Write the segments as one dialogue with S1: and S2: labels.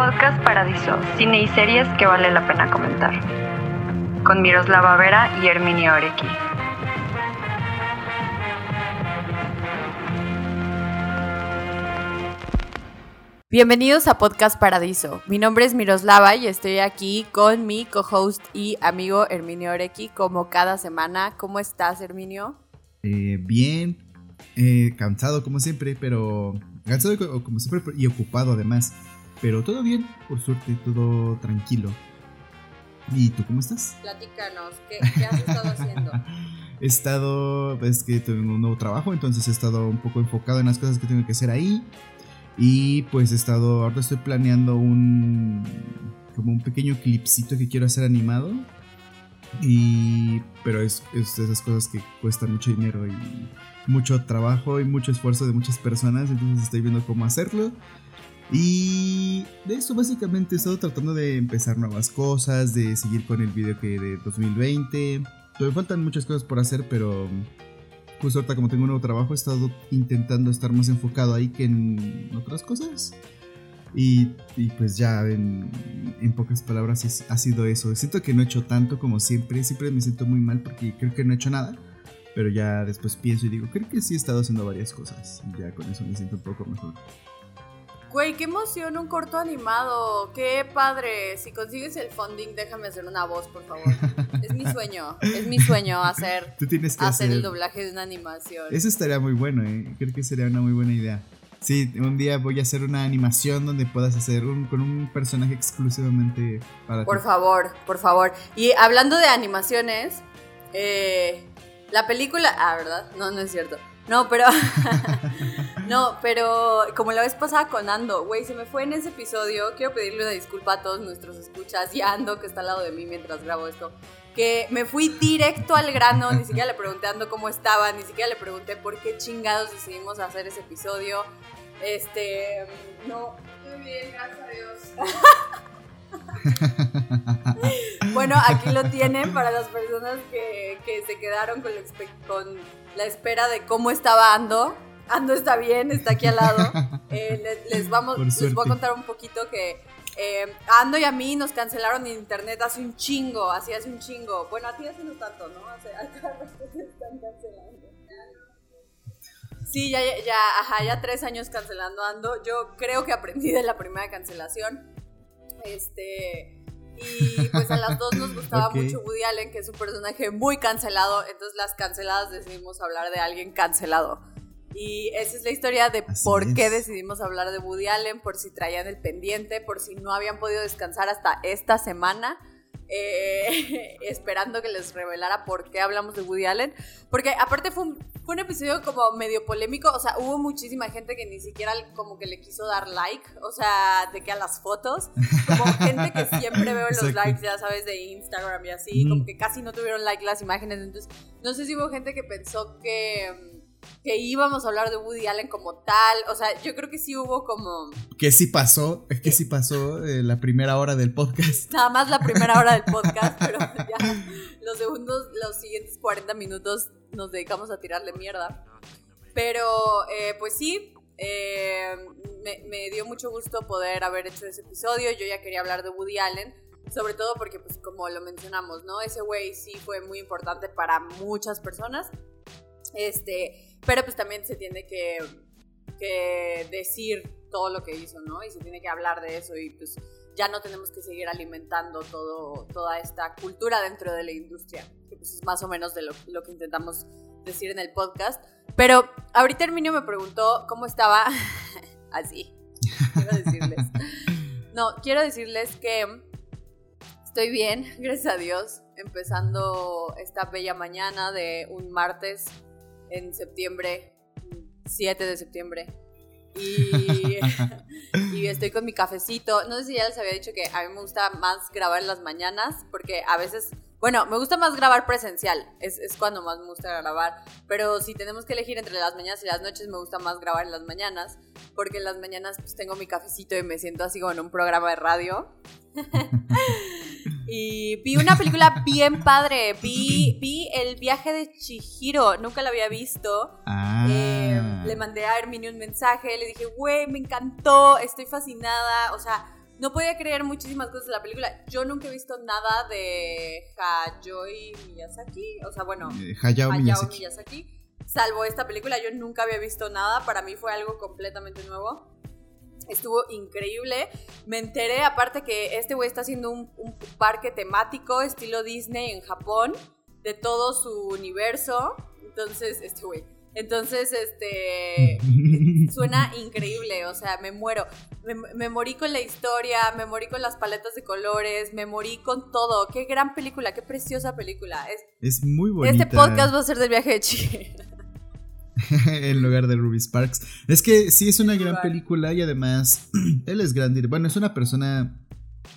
S1: Podcast Paradiso, cine y series que vale la pena comentar. Con Miroslava Vera y Herminio Orequi.
S2: Bienvenidos a Podcast Paradiso. Mi nombre es Miroslava y estoy aquí con mi co-host y amigo Herminio Orequi como cada semana. ¿Cómo estás, Herminio?
S3: Eh, bien, eh, cansado como siempre, pero cansado como siempre y ocupado además. Pero todo bien, por suerte, todo tranquilo. ¿Y tú cómo estás?
S2: Platícanos, ¿qué, has estado haciendo?
S3: he estado, es que tengo un nuevo trabajo, entonces he estado un poco enfocado en las cosas que tengo que hacer ahí. Y pues he estado, ahora estoy planeando un, como un pequeño clipcito que quiero hacer animado. Y, pero es, es de esas cosas que cuestan mucho dinero y mucho trabajo y mucho esfuerzo de muchas personas, entonces estoy viendo cómo hacerlo. Y de eso básicamente he estado tratando de empezar nuevas cosas, de seguir con el video que de 2020. Me faltan muchas cosas por hacer, pero pues ahorita como tengo un nuevo trabajo he estado intentando estar más enfocado ahí que en otras cosas. Y, pues ya en, en, pocas palabras ha sido eso. Siento que no he hecho tanto como siempre. Siempre me siento muy mal porque creo que no he hecho nada. Pero ya después pienso y digo, creo que sí he estado haciendo varias cosas. Y ya con eso me siento un poco mejor.
S2: Güey, qué emoción, un corto animado. Qué padre. Si consigues el funding, déjame hacer una voz, por favor. es mi sueño. Es mi sueño hacer, hacer, el doblaje de una animación.
S3: Eso estaría muy bueno, ¿eh? Creo que sería una muy buena idea. Sí, un día voy a hacer una animación donde puedas hacer un, con un personaje exclusivamente para
S2: Por favor, por favor. Y hablando de animaciones, eh, la película. Ah, ¿verdad? No, no es cierto. No, pero. no, pero como la vez pasada con Ando, güey, se me fue en ese episodio. Quiero pedirle una disculpa a todos nuestros escuchas y a Ando, que está al lado de mí mientras grabo esto. Que me fui directo al grano, ni siquiera le pregunté a Ando cómo estaba, ni siquiera le pregunté por qué chingados decidimos hacer ese episodio. Este. No, muy bien, gracias a Dios. bueno, aquí lo tienen para las personas que, que se quedaron con, con la espera de cómo estaba Ando. Ando está bien, está aquí al lado. Eh, les, vamos, les voy a contar un poquito que eh, Ando y a mí nos cancelaron en internet hace un chingo, así hace un chingo. Bueno, a ti hace no tanto, ¿no? Hace, están cancelando. Sí, ya, ya, ajá, ya tres años cancelando Ando. Yo creo que aprendí de la primera cancelación. Este, y pues a las dos nos gustaba mucho Woody Allen, que es un personaje muy cancelado. Entonces las canceladas decidimos hablar de alguien cancelado. Y esa es la historia de por qué decidimos hablar de Woody Allen, por si traían el pendiente, por si no habían podido descansar hasta esta semana. Eh, esperando que les revelara por qué hablamos de Woody Allen. Porque aparte fue un, fue un episodio como medio polémico, o sea, hubo muchísima gente que ni siquiera como que le quiso dar like, o sea, de que a las fotos, como gente que siempre veo los likes, ya sabes, de Instagram y así, como que casi no tuvieron like las imágenes, entonces no sé si hubo gente que pensó que que íbamos a hablar de Woody Allen como tal. O sea, yo creo que sí hubo como.
S3: Que sí pasó, es que sí pasó eh, la primera hora del podcast.
S2: Nada más la primera hora del podcast, pero ya los segundos, los siguientes 40 minutos nos dedicamos a tirarle mierda. Pero, eh, pues sí, eh, me, me dio mucho gusto poder haber hecho ese episodio. Yo ya quería hablar de Woody Allen. Sobre todo porque, pues, como lo mencionamos, ¿no? Ese güey sí fue muy importante para muchas personas. Este, pero pues también se tiene que, decir todo lo que hizo, ¿no? Y se tiene que hablar de eso y pues ya no tenemos que seguir alimentando todo, toda esta cultura dentro de la industria, que pues es más o menos de lo, que intentamos decir en el podcast. Pero ahorita Herminio me preguntó cómo estaba así. Quiero decirles. No, quiero decirles que estoy bien, gracias a Dios, empezando esta bella mañana de un martes en septiembre, 7 de septiembre. Y, y, estoy con mi cafecito. No sé si ya les había dicho que a mí me gusta más grabar en las mañanas, porque a veces, bueno, me gusta más grabar presencial, es, es, cuando más me gusta grabar, pero si tenemos que elegir entre las mañanas y las noches, me gusta más grabar en las mañanas, porque en las mañanas pues tengo mi cafecito y me siento así como en un programa de radio. Y vi una película bien padre. Vi, vi El viaje de Chihiro. Nunca la había visto. Ah. Eh, le mandé a Hermione un mensaje. Le dije, güey, me encantó. Estoy fascinada. O sea, no podía creer muchísimas cosas de la película. Yo nunca he visto nada de Hayao Miyazaki, o sea, bueno,
S3: Eh, Hayao Miyazaki.
S2: Miyazaki. Salvo esta película, yo nunca había visto nada. Para mí fue algo completamente nuevo. Estuvo increíble. Me enteré, aparte, que este güey está haciendo un, un parque temático estilo Disney en Japón, de todo su universo. Entonces, este güey. Entonces, este. Suena increíble, o sea, me muero. Me, me morí con la historia, me morí con las paletas de colores, me morí con todo. Qué gran película, qué preciosa película. Es,
S3: Es muy bonita.
S2: este podcast va a ser del viaje de Chile.
S3: en lugar de Ruby Sparks. Es que sí es una gran película y además él es gran dir- Bueno, es una persona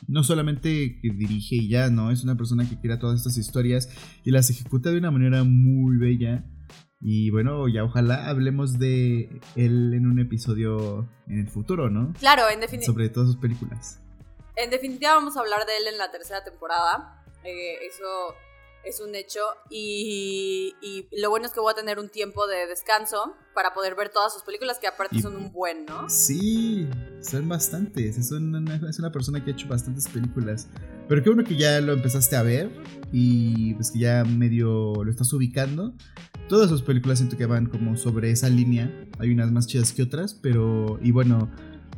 S3: no solamente que dirige y ya, ¿no? Es una persona que crea todas estas historias y las ejecuta de una manera muy bella. Y bueno, ya ojalá hablemos de él en un episodio en el futuro, ¿no?
S2: Claro, en, defini-
S3: Sobre todas sus películas.
S2: en definitiva vamos a hablar de él en la tercera temporada. Eh, eso es un hecho. Y, y lo bueno es que voy a tener un tiempo de descanso para poder ver todas sus películas, que aparte
S3: Y-
S2: son un buen, ¿no?
S3: Sí, son bastantes. Es una, es una persona que ha hecho bastantes películas. Pero qué bueno que ya lo empezaste a ver y pues que ya medio lo estás ubicando. Todas sus películas siento que van como sobre esa línea. Hay unas más chidas que otras, pero y bueno,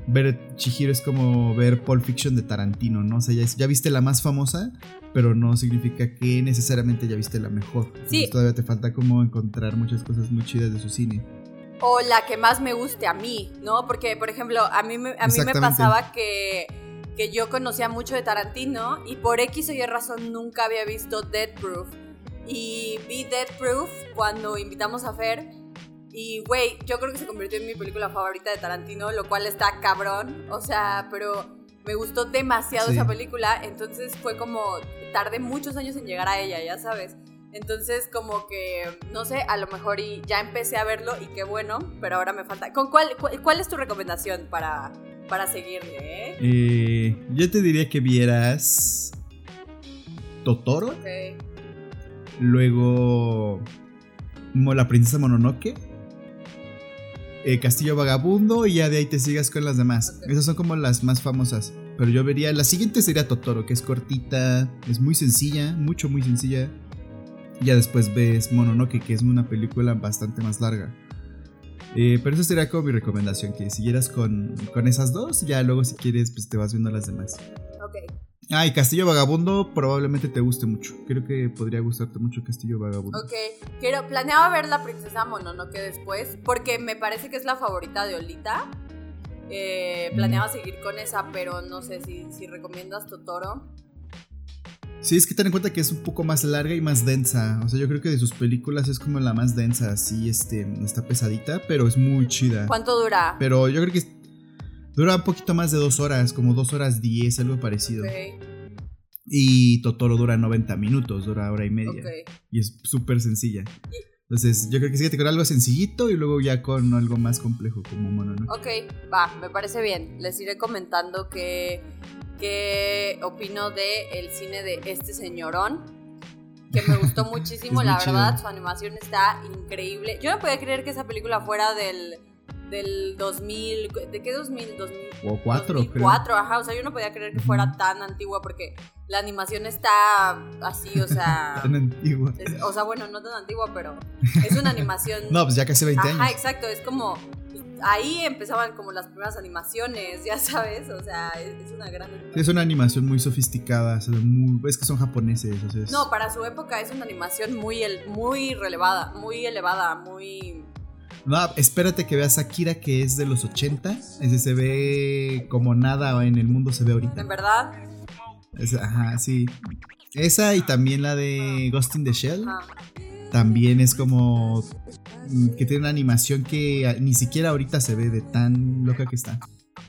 S3: ver Chihiro es como ver Pulp Fiction de Tarantino, ¿no? O sea, ya, ya viste la más famosa, pero no significa que necesariamente ya viste la mejor. Entonces, todavía te falta como encontrar muchas cosas muy chidas de su cine.
S2: o la que más me guste a mí, ¿no? Porque, por ejemplo, a mí, me- a mí me pasaba que, que yo conocía mucho de Tarantino y por X o Y razón nunca había visto Dead Proof. Y vi Dead Proof cuando invitamos a Fer. Y, güey, yo creo que se convirtió en mi película favorita de Tarantino, lo cual está cabrón. O sea, pero me gustó demasiado
S3: Sí.
S2: esa película. Entonces fue como, tardé muchos años en llegar a ella, ya sabes. Entonces, como que, no sé, a lo mejor y ya empecé a verlo y qué bueno, pero ahora me falta. ¿Con cuál, cuál, cuál es tu recomendación para, para seguirle, eh?
S3: Eh, yo te diría que vieras Totoro,
S2: Ok.
S3: luego La Princesa Mononoke, eh, Castillo Vagabundo y ya de ahí te sigas con las demás. Esas son como las más famosas. Pero yo vería, la siguiente sería Totoro, que es cortita, es muy sencilla, mucho, muy sencilla. Ya después ves Mononoke, que es una película bastante más larga. Eh, pero esa sería como mi recomendación, que siguieras con, con esas dos, ya luego si quieres, pues te vas viendo las demás.
S2: Ok.
S3: Ah, y Castillo Vagabundo probablemente te guste mucho. Creo que podría gustarte mucho Castillo Vagabundo.
S2: Ok, quiero, planeaba ver la princesa Mononoke después, porque me parece que es la favorita de Olita. Eh, planeaba seguir con esa, pero no sé si, si recomiendas Totoro.
S3: Sí, es que ten en cuenta que es un poco más larga y más densa. O sea, yo creo que de sus películas es como la más densa, así, este, está pesadita, pero es muy chida.
S2: ¿Cuánto dura?
S3: Pero yo creo que dura un poquito más de dos horas, como dos horas diez, algo parecido.
S2: Ok,
S3: Y Totoro dura 90 minutos, dura hora y media.
S2: ok.
S3: Y es súper sencilla. Entonces, yo creo que síguete con algo sencillito y luego ya con algo más complejo como mono, ¿no?
S2: Ok, va, me parece bien. Les iré comentando qué, qué opino de el cine de este señorón. Que me gustó muchísimo, la verdad.
S3: chido.
S2: Su animación está increíble. Yo no podía creer que esa película fuera del, del 2000. ¿De qué 2000? 2000
S3: O cuatro, creo.
S2: 2004, ajá. O sea, yo no podía creer que fuera tan antigua porque la animación está así, o sea.
S3: Tan antigua.
S2: es- o sea, bueno, no tan antigua, pero es una animación.
S3: No, pues ya casi 20
S2: Ajá,
S3: años.
S2: exacto, es como ahí empezaban como las primeras animaciones, ya sabes, o sea, es, es una gran
S3: Sí, es una animación muy sofisticada, se ve muy- es que son japoneses, o sea, es-
S2: No, para su época es una animación muy el- muy relevada, muy elevada, muy
S3: No, espérate que veas Akira que es de los 80, ese se ve como nada en el mundo se ve ahorita.
S2: en verdad.
S3: Es- ajá, sí. Esa y también la de Ghost in the Shell, también es como mm, que tiene una animación que ni siquiera ahorita se ve de tan loca que está.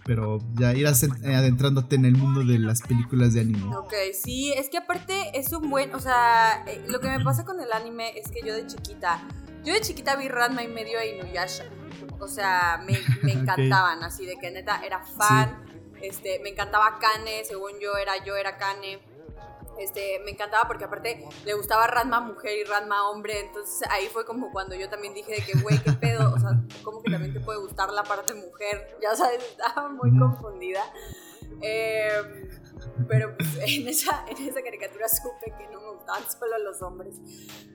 S3: Pero ya irás eh, adentrándote en el mundo de las películas de anime.
S2: Ok, sí, es que aparte es un buen, o sea, eh, lo que me pasa con el anime es que yo de chiquita, yo de chiquita vi Ranma y medio e Inuyasha. O sea, me, encantaban, así de que neta era fan. Este, me encantaba Kane, según yo era yo era Kane. Este, me encantaba porque aparte le gustaba Ranma mujer y Ranma hombre, entonces ahí fue como cuando yo también dije de que, güey, qué pedo, o sea, como que también te puede gustar la parte mujer, ya sabes, estaba muy confundida. Em, pero pues, en, esa, en esa caricatura supe que no me gustaban solo los hombres.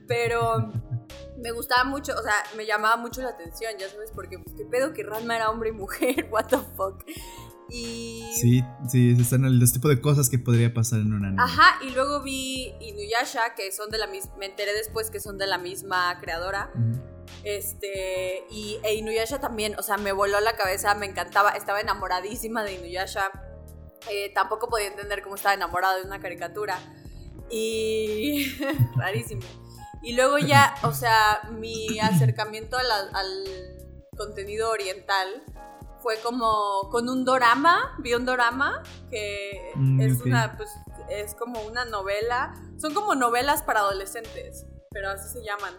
S2: Pero me gustaba mucho, o sea, me llamaba mucho la atención, ya sabes, porque pues, qué pedo que Ranma era hombre y mujer, what the fuck. Y...
S3: Sí, sí, están el tipo de cosas que podría pasar en una anime.
S2: Ajá, y luego vi Inuyasha, que son de la misma, me enteré después que son de la misma creadora. Este, y e Inuyasha también, o sea, me voló la cabeza, me encantaba, estaba enamoradísima de Inuyasha. Eh, tampoco podía entender cómo estaba enamorada de una caricatura. Y rarísimo. Y luego ya, o sea, mi acercamiento al contenido oriental fue como con un dorama, vi un dorama que mm, es una, pues, es como una novela, son como novelas para adolescentes, pero así se llaman.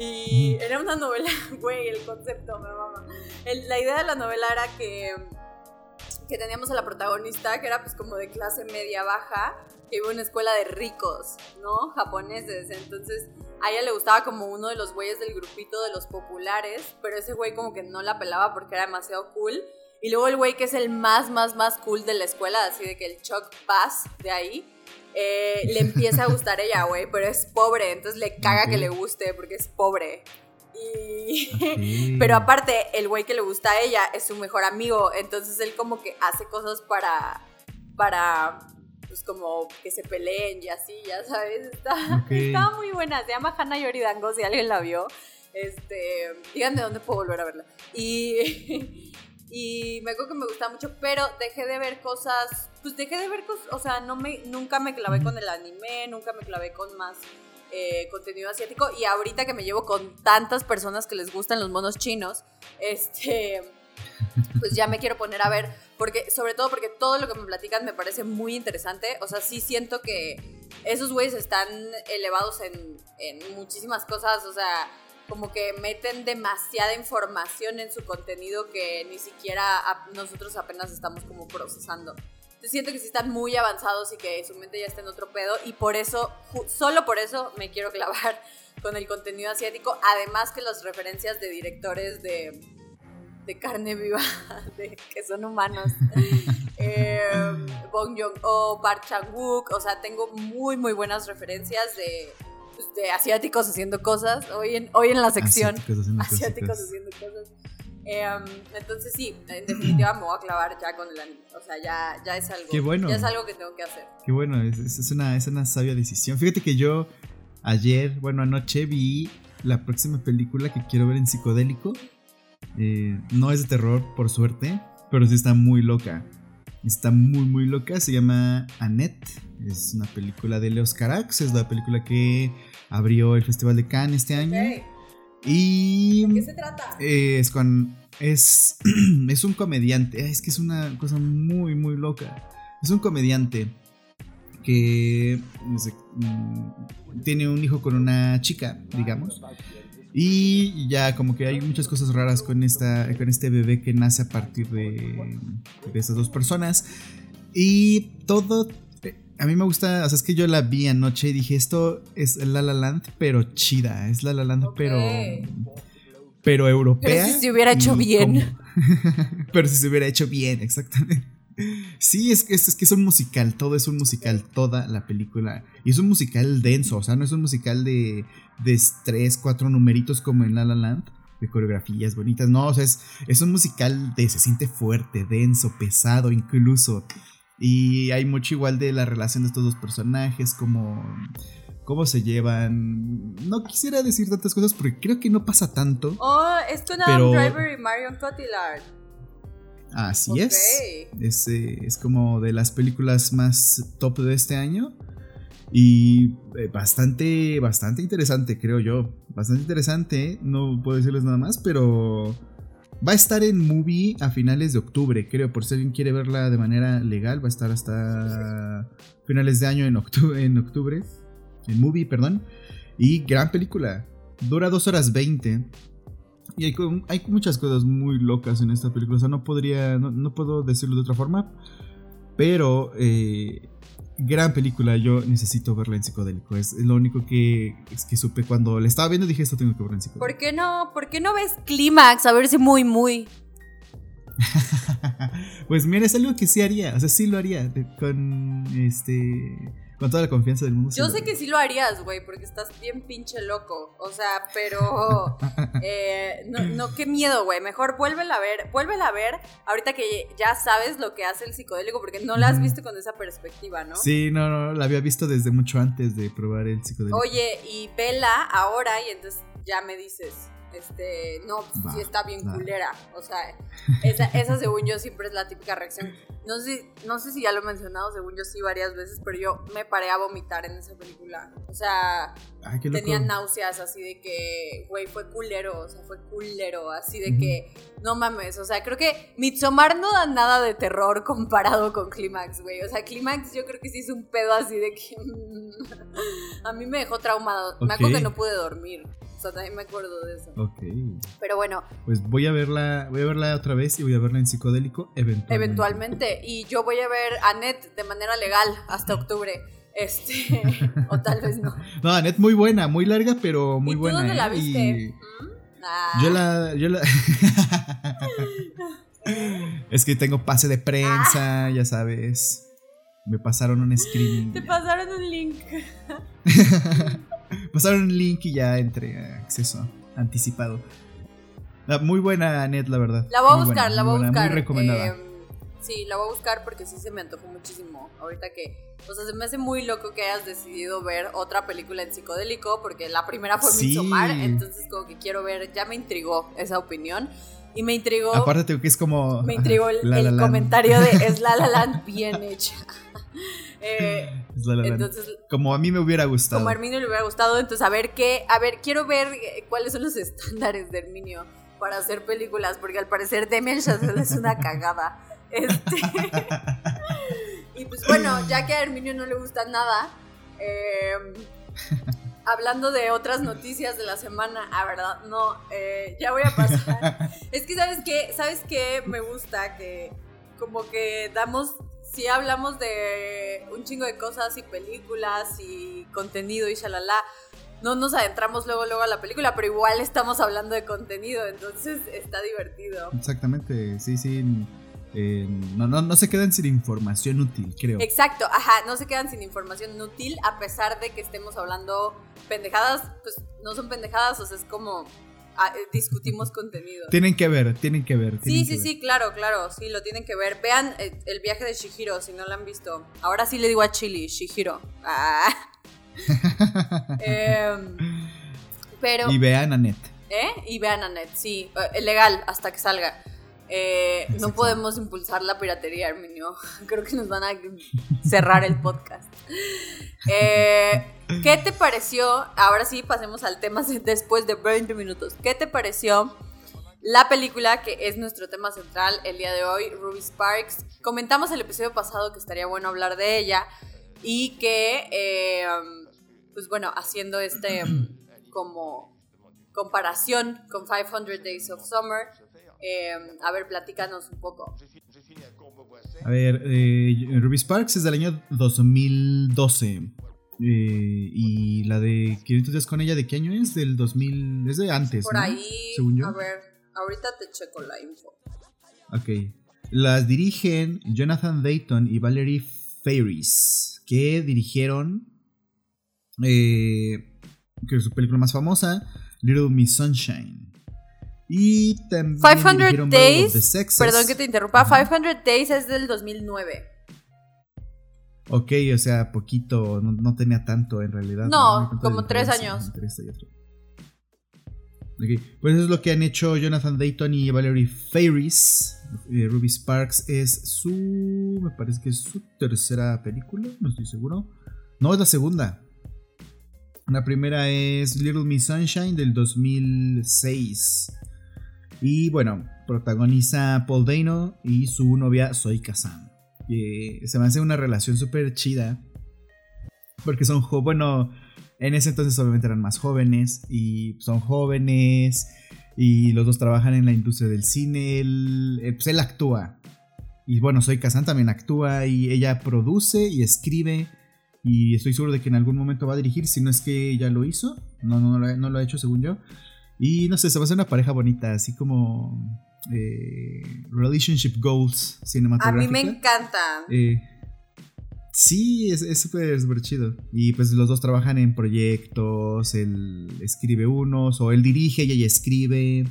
S2: Y era una novela, güey, el concepto, me mama. la idea de la novela era que, que teníamos a la protagonista, que era pues como de clase media baja, que iba a una escuela de ricos, ¿no? Japoneses. Entonces a ella le gustaba como uno de los güeyes del grupito de los populares, pero ese güey como que no la pelaba porque era demasiado cool. Y luego el güey que es el más, más, más cool de la escuela, así de que el Chuck Bass de ahí, eh, le empieza a gustar ella, güey, pero es pobre, entonces le caga que le guste porque es pobre. Y... Pero aparte, el güey que le gusta a ella es su mejor amigo, entonces él como que hace cosas para, para pues como que se peleen y así, ya sabes, está, muy buena, se llama Hannah Yoridango, si alguien la vio, este, díganme dónde puedo volver a verla. Y, y me acuerdo que me gustaba mucho, pero dejé de ver cosas, pues dejé de ver cosas, o sea, no me, nunca me clavé con el anime, nunca me clavé con más eh, contenido asiático y ahorita que me llevo con tantas personas que les gustan los monos chinos, este pues ya me quiero poner a ver, porque sobre todo porque todo lo que me platican me parece muy interesante, o sea, sí siento que esos güeyes están elevados en, en muchísimas cosas, o sea, como que meten demasiada información en su contenido que ni siquiera nosotros apenas estamos como procesando. Siento que sí están muy avanzados y que su mente ya está en otro pedo y por eso, solo por eso me quiero clavar con el contenido asiático, además que las referencias de directores de de carne viva, de, que son humanos. eh, Bong Joon-ho, Park Chan-wook, o sea, tengo muy, muy buenas referencias de, pues, de asiáticos haciendo cosas. Hoy en, hoy en la sección, asiáticos haciendo, cosas. Em, entonces sí, en definitiva me voy a clavar ya con el anime. O sea, ya, ya es algo.
S3: bueno.
S2: Ya es algo que tengo que hacer.
S3: Qué bueno, es, es, una, es una sabia decisión. Fíjate que yo ayer, bueno, anoche vi la próxima película que quiero ver en psicodélico. Eh, no es de terror, por suerte, pero sí está muy loca. Está muy, muy loca. Se llama Annette. Es una película de Leos Carax. Es la película que abrió el Festival de Cannes este año.
S2: Y. ¿De qué se trata?
S3: Es con. Es, es un comediante. Es que es una cosa muy, muy loca. Es un comediante que mm, tiene un hijo con una chica, digamos. Y ya como que hay muchas cosas raras con, esta, con este bebé que nace a partir de, de estas dos personas. Y todo... A mí me gusta, o sea, es que yo la vi anoche y dije, esto es La La Land, pero chida. Es La La Land, pero... Pero europea.
S2: Pero si se hubiera hecho bien.
S3: pero si se hubiera hecho bien, exactamente. Sí, es que es, que es un musical, todo es un musical, toda la película. Y es un musical denso, o sea, no es un musical de, de tres, cuatro numeritos como en La La Land, de coreografías bonitas, no, o sea, es, es un musical de, se siente fuerte, denso, pesado incluso. Y hay mucho igual de la relación de estos dos personajes, como cómo se llevan. No quisiera decir tantas cosas porque creo que no pasa tanto.
S2: Oh, es con Adam Driver y Marion Cotillard.
S3: Así es. Es, eh, es como de las películas más top de este año. Y eh, bastante, bastante interesante, creo yo. Bastante interesante, no puedo decirles nada más, pero va a estar en movie a finales de octubre, creo. Por si alguien quiere verla de manera legal, va a estar hasta finales de año en octubre. En, octubre, en movie, perdón. Y gran película. Dura 2 horas 20. Y hay, muchas cosas muy locas en esta película. O sea, no podría. No, puedo decirlo de otra forma. Pero. Eh, gran película. Yo necesito verla en psicodélico. Es lo único que, es que supe cuando la estaba viendo. Dije, esto tengo que verla en psicodélico.
S2: ¿Por qué no, por qué no ves Clímax? A ver si muy, muy.
S3: pues mira, es algo que sí haría, o sea, sí lo haría, con este con toda la confianza del mundo.
S2: Yo sé que sí lo harías, güey, porque estás bien pinche loco. O sea, pero. Eh, no, no, qué miedo, güey. Mejor vuélvela a ver. Vuélvela a ver ahorita que ya sabes lo que hace el psicodélico, porque no la has visto con esa perspectiva, ¿no?
S3: Sí, no, no, la había visto desde mucho antes de probar el psicodélico.
S2: Oye, y vela ahora y entonces ya me dices. Este, no, pues, sí está bien culera. O sea, esa, esa según yo siempre es la típica reacción. No sé, no sé si ya lo he mencionado, según yo sí varias veces, pero yo me paré a vomitar en esa película. O sea, tenía náuseas así de que, güey, fue culero, o sea, fue culero, así de que, no mames, o sea, creo que Midsommar no da nada de terror comparado con Clímax, güey. O sea, Clímax yo creo que sí es un pedo así de que a mí me dejó traumado. Me acuerdo que no pude dormir. O sea, también me acuerdo de eso.
S3: Ok.
S2: Pero bueno.
S3: Pues voy a verla, voy a verla otra vez y voy a verla en psicodélico eventualmente.
S2: Eventualmente. Y yo voy a ver a Net de manera legal hasta octubre. Este, o tal vez no.
S3: No, Annette muy buena, muy larga, pero muy
S2: ¿Y tú
S3: buena.
S2: dónde la
S3: ¿eh?
S2: viste?
S3: ¿Mm? Ah. Yo la, yo la... es que tengo pase de prensa, ah. ya sabes. Me pasaron un screening.
S2: Te pasaron un link.
S3: Pasaron un link y ya entré a acceso anticipado. muy buena net, la verdad.
S2: La voy a buscar, la voy a buscar.
S3: Muy recomendada.
S2: Em, sí, la voy a buscar porque sí se me antojó muchísimo. Ahorita que. O sea, se me hace muy loco que hayas decidido ver otra película en psicodélico porque la primera fue sí. Midsommar. Entonces, como que quiero ver. Ya me intrigó esa opinión. Y me intrigó.
S3: Aparte, que es como.
S2: Me intrigó el, el comentario de Es La La Land bien hecha. Eh, entonces,
S3: como a mí me hubiera gustado.
S2: Como a Herminio le hubiera gustado, entonces a ver qué, a ver, quiero ver eh, cuáles son los estándares de Herminio para hacer películas, porque al parecer Demian Chazelle es una cagada. Este, y pues bueno, ya que a Herminio no le gusta nada, em, hablando de otras noticias de la semana, ah, verdad, no, eh, ya voy a pasar. es que sabes qué, sabes qué me gusta que como que damos si hablamos de un chingo de cosas y películas y contenido y shalala, no nos adentramos luego luego a la película, pero igual estamos hablando de contenido, entonces está divertido.
S3: Exactamente, sí, sí. Eh, no, no, no se quedan sin información útil, creo.
S2: Exacto, ajá, no se quedan sin información útil a pesar de que estemos hablando pendejadas, pues no son pendejadas, o sea, es como discutimos contenido.
S3: Tienen que ver, tienen que ver.
S2: sí, sí, sí, claro, claro, sí, lo tienen que ver. Vean eh, el, viaje de Shihiro, si no lo han visto. Ahora sí le digo a Chili, Shihiro. Ah. Em, pero...
S3: Y vean a Net.
S2: ¿Eh? Y vean a Net, sí. Eh, legal, hasta que salga. No podemos impulsar la piratería, Arminio. Creo que nos van a cerrar el podcast. Eh, ¿Qué te pareció? Ahora sí, pasemos al tema después de 20 minutos. ¿Qué te pareció la película que es nuestro tema central el día de hoy, Ruby Sparks? Comentamos el episodio pasado que estaría bueno hablar de ella y que, eh, pues bueno, haciendo este como comparación con 500 Days of Summer, eh, a ver, platícanos un poco.
S3: A ver, eh, Ruby Sparks es del año 2012. Eh, y la de 500 días con ella, ¿de qué año es? Del 2000, es de antes.
S2: Por ahí, según yo. A ver, ahorita te checo la info.
S3: Ok. Las dirigen Jonathan Dayton y Valerie Ferris, que dirigieron, eh, que es su película más famosa, Little Miss Sunshine. Y también
S2: 500 Days, perdón que te interrumpa, 500 Days es del 2009.
S3: Ok, o sea, poquito, no, tenía tanto en realidad.
S2: No, como tres años.
S3: Okay. Pues eso es lo que han hecho Jonathan Dayton y Valerie Ferris. Eh, Ruby Sparks es su. Me parece que es su tercera película, no estoy seguro. No, es la segunda. La primera es Little Miss Sunshine del 2006. Y bueno, protagoniza Paul Dano y su novia Zoe Kazan se me hace una relación súper chida. Porque son jóvenes, bueno, en ese entonces obviamente eran más jóvenes y son jóvenes y los dos trabajan en la industria del cine. Él, eh, pues él actúa. Y bueno, Soy Kazan también actúa y ella produce y escribe. Y estoy seguro de que en algún momento va a dirigir, si no es que ya lo hizo. No, no, no, lo ha hecho según yo. Y no sé, se va a hacer una pareja bonita, así como eh, relationship goals cinematográficas.
S2: A mí me encantan.
S3: Eh, sí, es súper súper chido. Y pues los dos trabajan en proyectos, él escribe unos, o él dirige y ella escribe,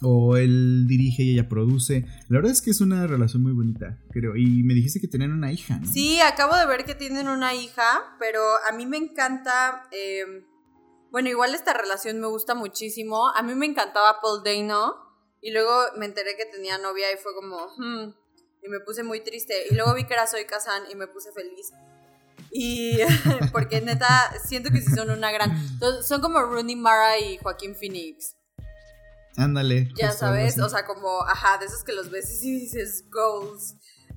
S3: o él dirige y ella produce. La verdad es que es una relación muy bonita, creo. Y me dijiste que tenían una hija, ¿no?
S2: Sí, acabo de ver que tienen una hija, pero a mí me encanta... Eh, bueno, igual esta relación me gusta muchísimo. A mí me encantaba Paul Dano. Y luego me enteré que tenía novia y fue como, hmm, y me puse muy triste. Y luego vi que era Soy Kazan y me puse feliz. Y porque neta, siento que sí son una gran... Son como Rooney Mara y Joaquín Phoenix.
S3: Ándale.
S2: Ya sabes, o sea, como, ajá, de esos que los ves y dices, goals.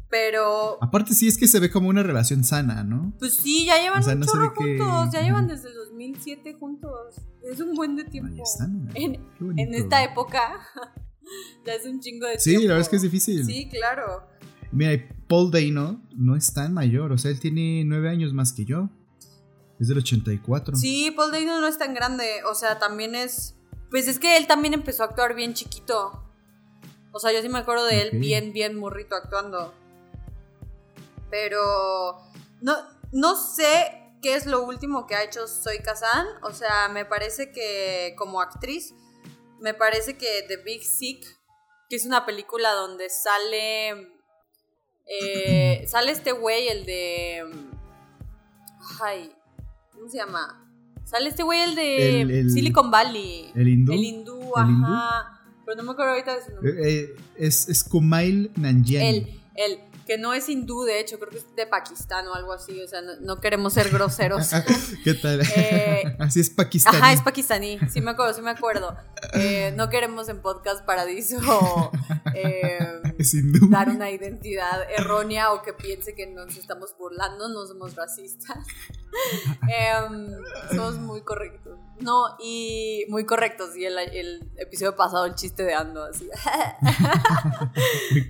S2: Pero.
S3: Aparte, sí es que se ve como una relación sana, ¿no?
S2: Pues sí, ya llevan un chorro juntos. Ya llevan desde el 2007 juntos. Es un buen de tiempo. en, en, esta época. ya es un chingo de
S3: sí,
S2: tiempo.
S3: Sí, la verdad es que es difícil.
S2: Sí, claro.
S3: Mira, Paul Dano no es tan mayor. O sea, él tiene nueve años más que yo. Es del 84.
S2: Sí, Paul Dano no es tan grande. O sea, también es. Pues es que él también empezó a actuar bien chiquito. O sea, yo sí me acuerdo de él bien, bien morrito actuando. Pero no, no sé qué es lo último que ha hecho Soy Kazan. O sea, me parece que como actriz, me parece que The Big Sick, que es una película donde sale... Eh, sale este güey, el de... Ay, ¿cómo se llama? Sale este güey, el de Silicon Valley.
S3: El hindú.
S2: El hindú, ajá. Pero no me acuerdo ahorita de su nombre.
S3: Eh, eh, es, es Kumail Nanjiani.
S2: Él, él que no es hindú, de hecho, creo que es de Pakistán o algo así, o sea, no, queremos ser groseros.
S3: ¿Qué tal? Eh, así es pakistaní.
S2: Ajá, es pakistaní, sí me acuerdo, sí me acuerdo. Eh, no queremos en Podcast Paradiso eh, dar una identidad errónea o que piense que nos estamos burlando, no somos racistas. Em, somos muy correctos. No, y muy correctos, y el, el episodio pasado el chiste de Ando, así.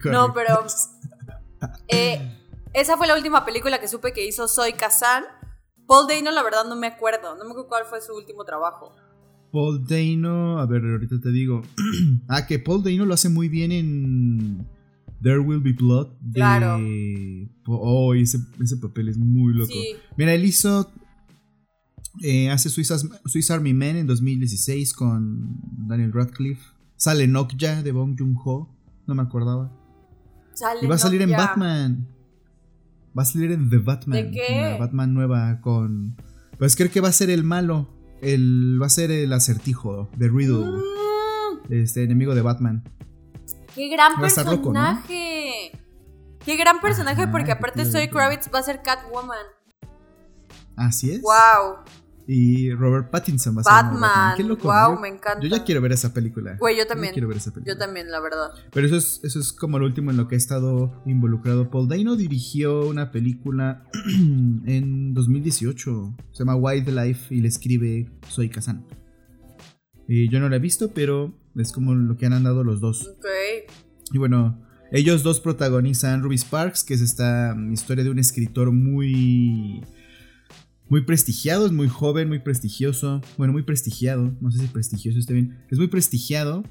S2: no, pero... Eh, esa fue la última película que supe que hizo Soy Kazan. Paul Dano, la verdad, no me acuerdo. No me acuerdo cuál fue su último trabajo.
S3: Paul Dano, a ver, ahorita te digo. ah, que Paul Dano lo hace muy bien en There Will Be Blood.
S2: Claro.
S3: Oh, ese, papel es muy loco. Mira, él hizo. Eh, hace Swiss, Army Men en 2016 con Daniel Radcliffe. Sale Nokja de Bong Joon-ho. No me acordaba y va a salir en Batman. Va a salir en The Batman.
S2: ¿De qué?
S3: Batman nueva con. Pues creo que va a ser el malo. El, va a ser el acertijo de Riddle. Mm. Este enemigo de Batman.
S2: ¡Qué gran personaje! ¡Qué gran personaje! porque aparte Soy Kravitz va a ser Catwoman.
S3: Así es.
S2: ¡Wow!
S3: Y Robert Pattinson va a
S2: ser Batman. Qué loco. Wow, me encanta.
S3: Yo ya quiero ver esa película.
S2: Güey, yo también. Yo quiero ver esa película. Yo también, la verdad.
S3: Pero eso es, eso es como lo último en lo que ha estado involucrado. Paul Dano dirigió una película en 2018. Se llama Wildlife y le escribe Soy Kazan. Y yo no la he visto, pero es como lo que han andado los dos.
S2: Ok.
S3: Y bueno, ellos dos protagonizan Ruby Sparks, que es esta historia de un escritor muy muy prestigiado, es muy joven, muy prestigioso. Bueno, muy prestigiado, no sé si prestigioso esté bien. Es muy prestigiado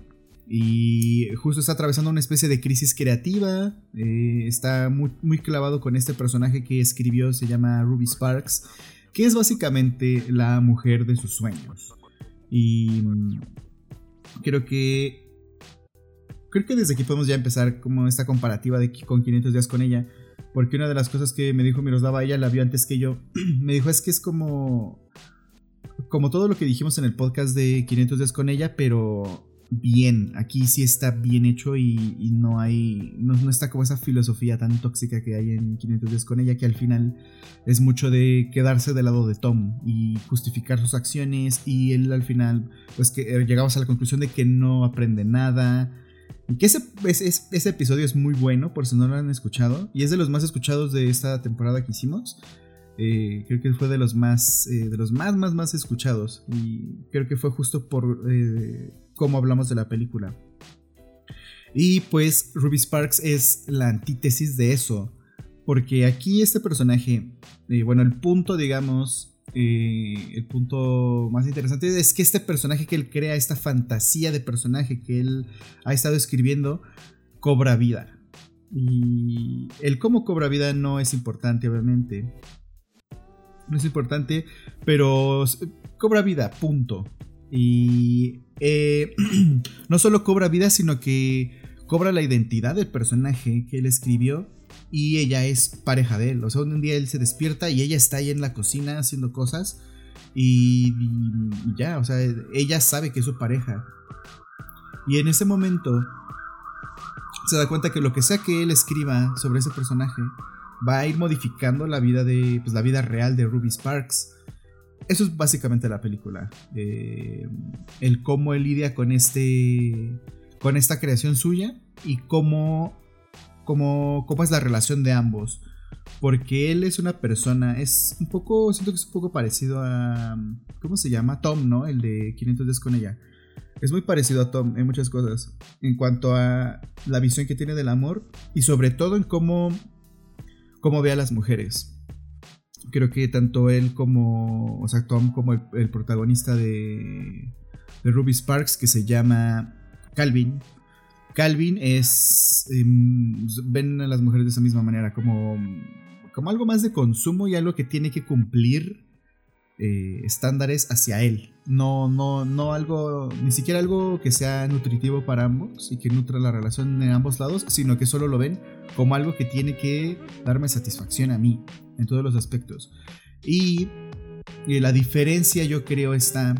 S3: y justo está atravesando una especie de crisis creativa. Eh, está muy, muy clavado con este personaje que escribió, se llama Ruby Sparks, que es básicamente la mujer de sus sueños. Y mm, creo que... Creo que desde aquí podemos ya empezar como esta comparativa de con 500 días con ella. Porque una de las cosas que me dijo Miroslava, ella la vio antes que yo, me dijo es que es como... Como todo lo que dijimos en el podcast de 500 días con ella, pero bien. Aquí sí está bien hecho y, no hay. No, está como esa filosofía tan tóxica que hay en 500 días con ella, que al final es mucho de quedarse del lado de Tom y justificar sus acciones. Y él al final, pues que eh, llegamos a la conclusión de que no aprende nada que ese, ese, episodio es muy bueno, por si no lo han escuchado. Y es de los más escuchados de esta temporada que hicimos. Eh, creo que fue de los más, eh, de los más, más, más escuchados. Y creo que fue justo por eh, cómo hablamos de la película. Y pues Ruby Sparks es la antítesis de eso. Porque aquí este personaje, bueno, el punto, digamos, eh, el punto más interesante es que este personaje que él crea, esta fantasía de personaje que él ha estado escribiendo, cobra vida. Y el cómo cobra vida no es importante, obviamente. No es importante, pero cobra vida, punto. Y eh, no solo cobra vida, sino que cobra la identidad del personaje que él escribió y ella es pareja de él. O sea, un día él se despierta y ella está ahí en la cocina haciendo cosas y, ya, o sea, ella sabe que es su pareja. Y en ese momento se da cuenta que lo que sea que él escriba sobre ese personaje va a ir modificando la vida de pues, la vida real de Ruby Sparks. Eso es básicamente la película. Eh, el cómo él lidia con este. con esta creación suya. Y cómo cómo, cómo es la relación de ambos. Porque él es una persona, es un poco, siento que es un poco parecido a, ¿cómo se llama? Tom, ¿no? El de 500 días con ella. Es muy parecido a Tom en muchas cosas. En cuanto a la visión que tiene del amor y sobre todo en cómo, cómo ve a las mujeres. Creo que tanto él como, o sea, Tom como el, protagonista de, de Ruby Sparks, que se llama Calvin, Calvin es. Em, ven a las mujeres de esa misma manera, como, como algo más de consumo y algo que tiene que cumplir eh, estándares hacia él. No, no, no algo, ni siquiera algo que sea nutritivo para ambos y que nutra la relación en ambos lados, sino que solo lo ven como algo que tiene que darme satisfacción a mí en todos los aspectos. Y, y la diferencia yo creo está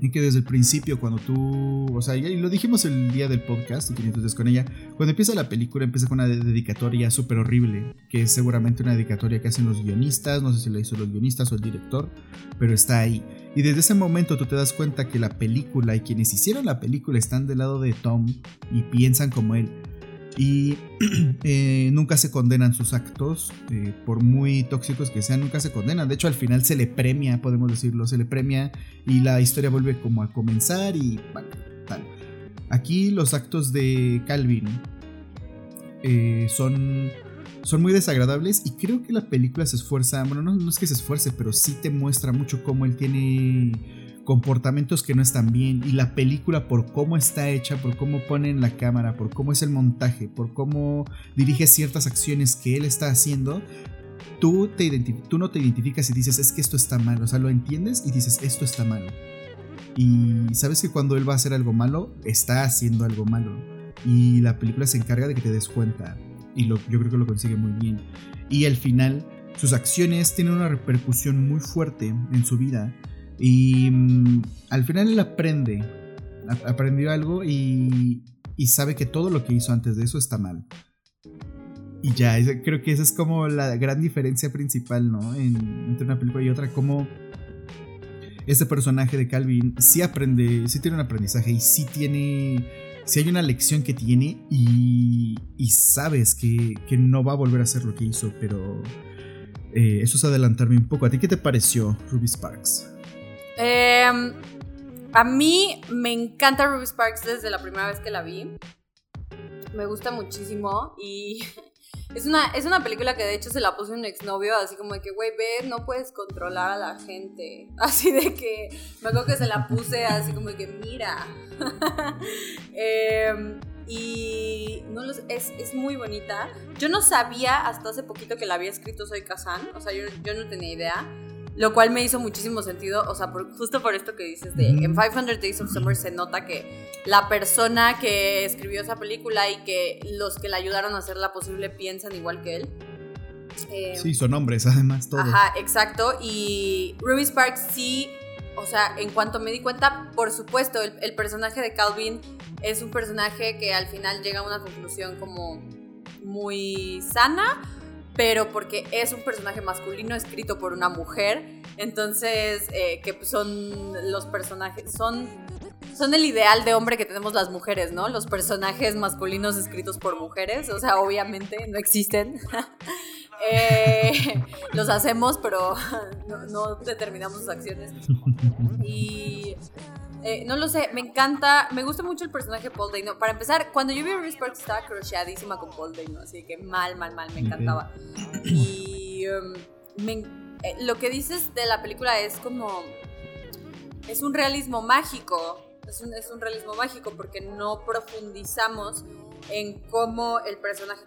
S3: y que desde el principio, cuando tú, o sea, y lo dijimos el día del podcast, y entonces con ella, cuando empieza la película empieza con una dedicatoria súper horrible, que es seguramente una dedicatoria que hacen los guionistas, no sé si la hizo los guionistas o el director, pero está ahí. Y desde ese momento tú te das cuenta que la película y quienes hicieron la película están del lado de Tom y piensan como él y eh, nunca se condenan sus actos, eh, por muy tóxicos que sean, nunca se condenan. De hecho, al final se le premia, podemos decirlo, se le premia y la historia vuelve como a comenzar y tal. Aquí los actos de Calvin eh, son, son muy desagradables y creo que la película se esfuerza, bueno, no, no es que se esfuerce, pero sí te muestra mucho cómo él tiene comportamientos que no están bien y la película por cómo está hecha, por cómo ponen la cámara, por cómo es el montaje, por cómo dirige ciertas acciones que él está haciendo, tú, te tú no te identificas y dices es que esto está mal, o sea, lo entiendes y dices esto está mal. Y sabes que cuando él va a hacer algo malo, está haciendo algo malo. Y la película se encarga de que te des cuenta. Y lo, yo creo que lo consigue muy bien. Y al final, sus acciones tienen una repercusión muy fuerte en su vida y mm, al final él aprende, aprendió algo y, sabe que todo lo que hizo antes de eso está mal. Y ya, creo que esa es como la gran diferencia principal, ¿no? entre una película y otra, como este personaje de Calvin sí aprende, sí tiene un aprendizaje y sí tiene, sí hay una lección que tiene y, sabes que, no va a volver a hacer lo que hizo, pero eh, eso es adelantarme un poco. ¿A ti qué te pareció Ruby Sparks?
S2: Em, a mí me encanta Ruby Sparks desde la primera vez que la vi. Me gusta muchísimo y es una, es una película que de hecho se la puso un exnovio, así como de que, güey, ve, no puedes controlar a la gente. Así de que, me acuerdo que se la puse así como de que, mira. Em, y no es, es, muy bonita. Yo no sabía hasta hace poquito que la había escrito Soy Kazan, o sea, yo, yo no tenía idea. Lo cual me hizo muchísimo sentido, o sea, justo por esto que dices de en 500 Days of Summer se nota que la persona que escribió esa película y que los que la ayudaron a hacerla posible piensan igual que él.
S3: Eh, sí, son hombres además, todos.
S2: Ajá, exacto. Y Ruby Sparks sí, o sea, en cuanto me di cuenta, por supuesto, el, el personaje de Calvin es un personaje que al final llega a una conclusión como muy sana pero porque es un personaje masculino escrito por una mujer, entonces eh, que son los personajes, son, son el ideal de hombre que tenemos las mujeres, ¿no? Los personajes masculinos escritos por mujeres, o sea, obviamente no existen. Eh, los hacemos, pero no, no determinamos sus acciones. Y eh, no lo sé, me encanta, me gusta mucho el personaje de Paul Dano. Para empezar, cuando yo vi a Ruby Sparks estaba crocheadísima con Paul Dano, así que mal, mal, mal, me encantaba. Y um, eh, lo que dices de la película es como, es un realismo mágico, es un, es un realismo mágico porque no profundizamos en cómo el personaje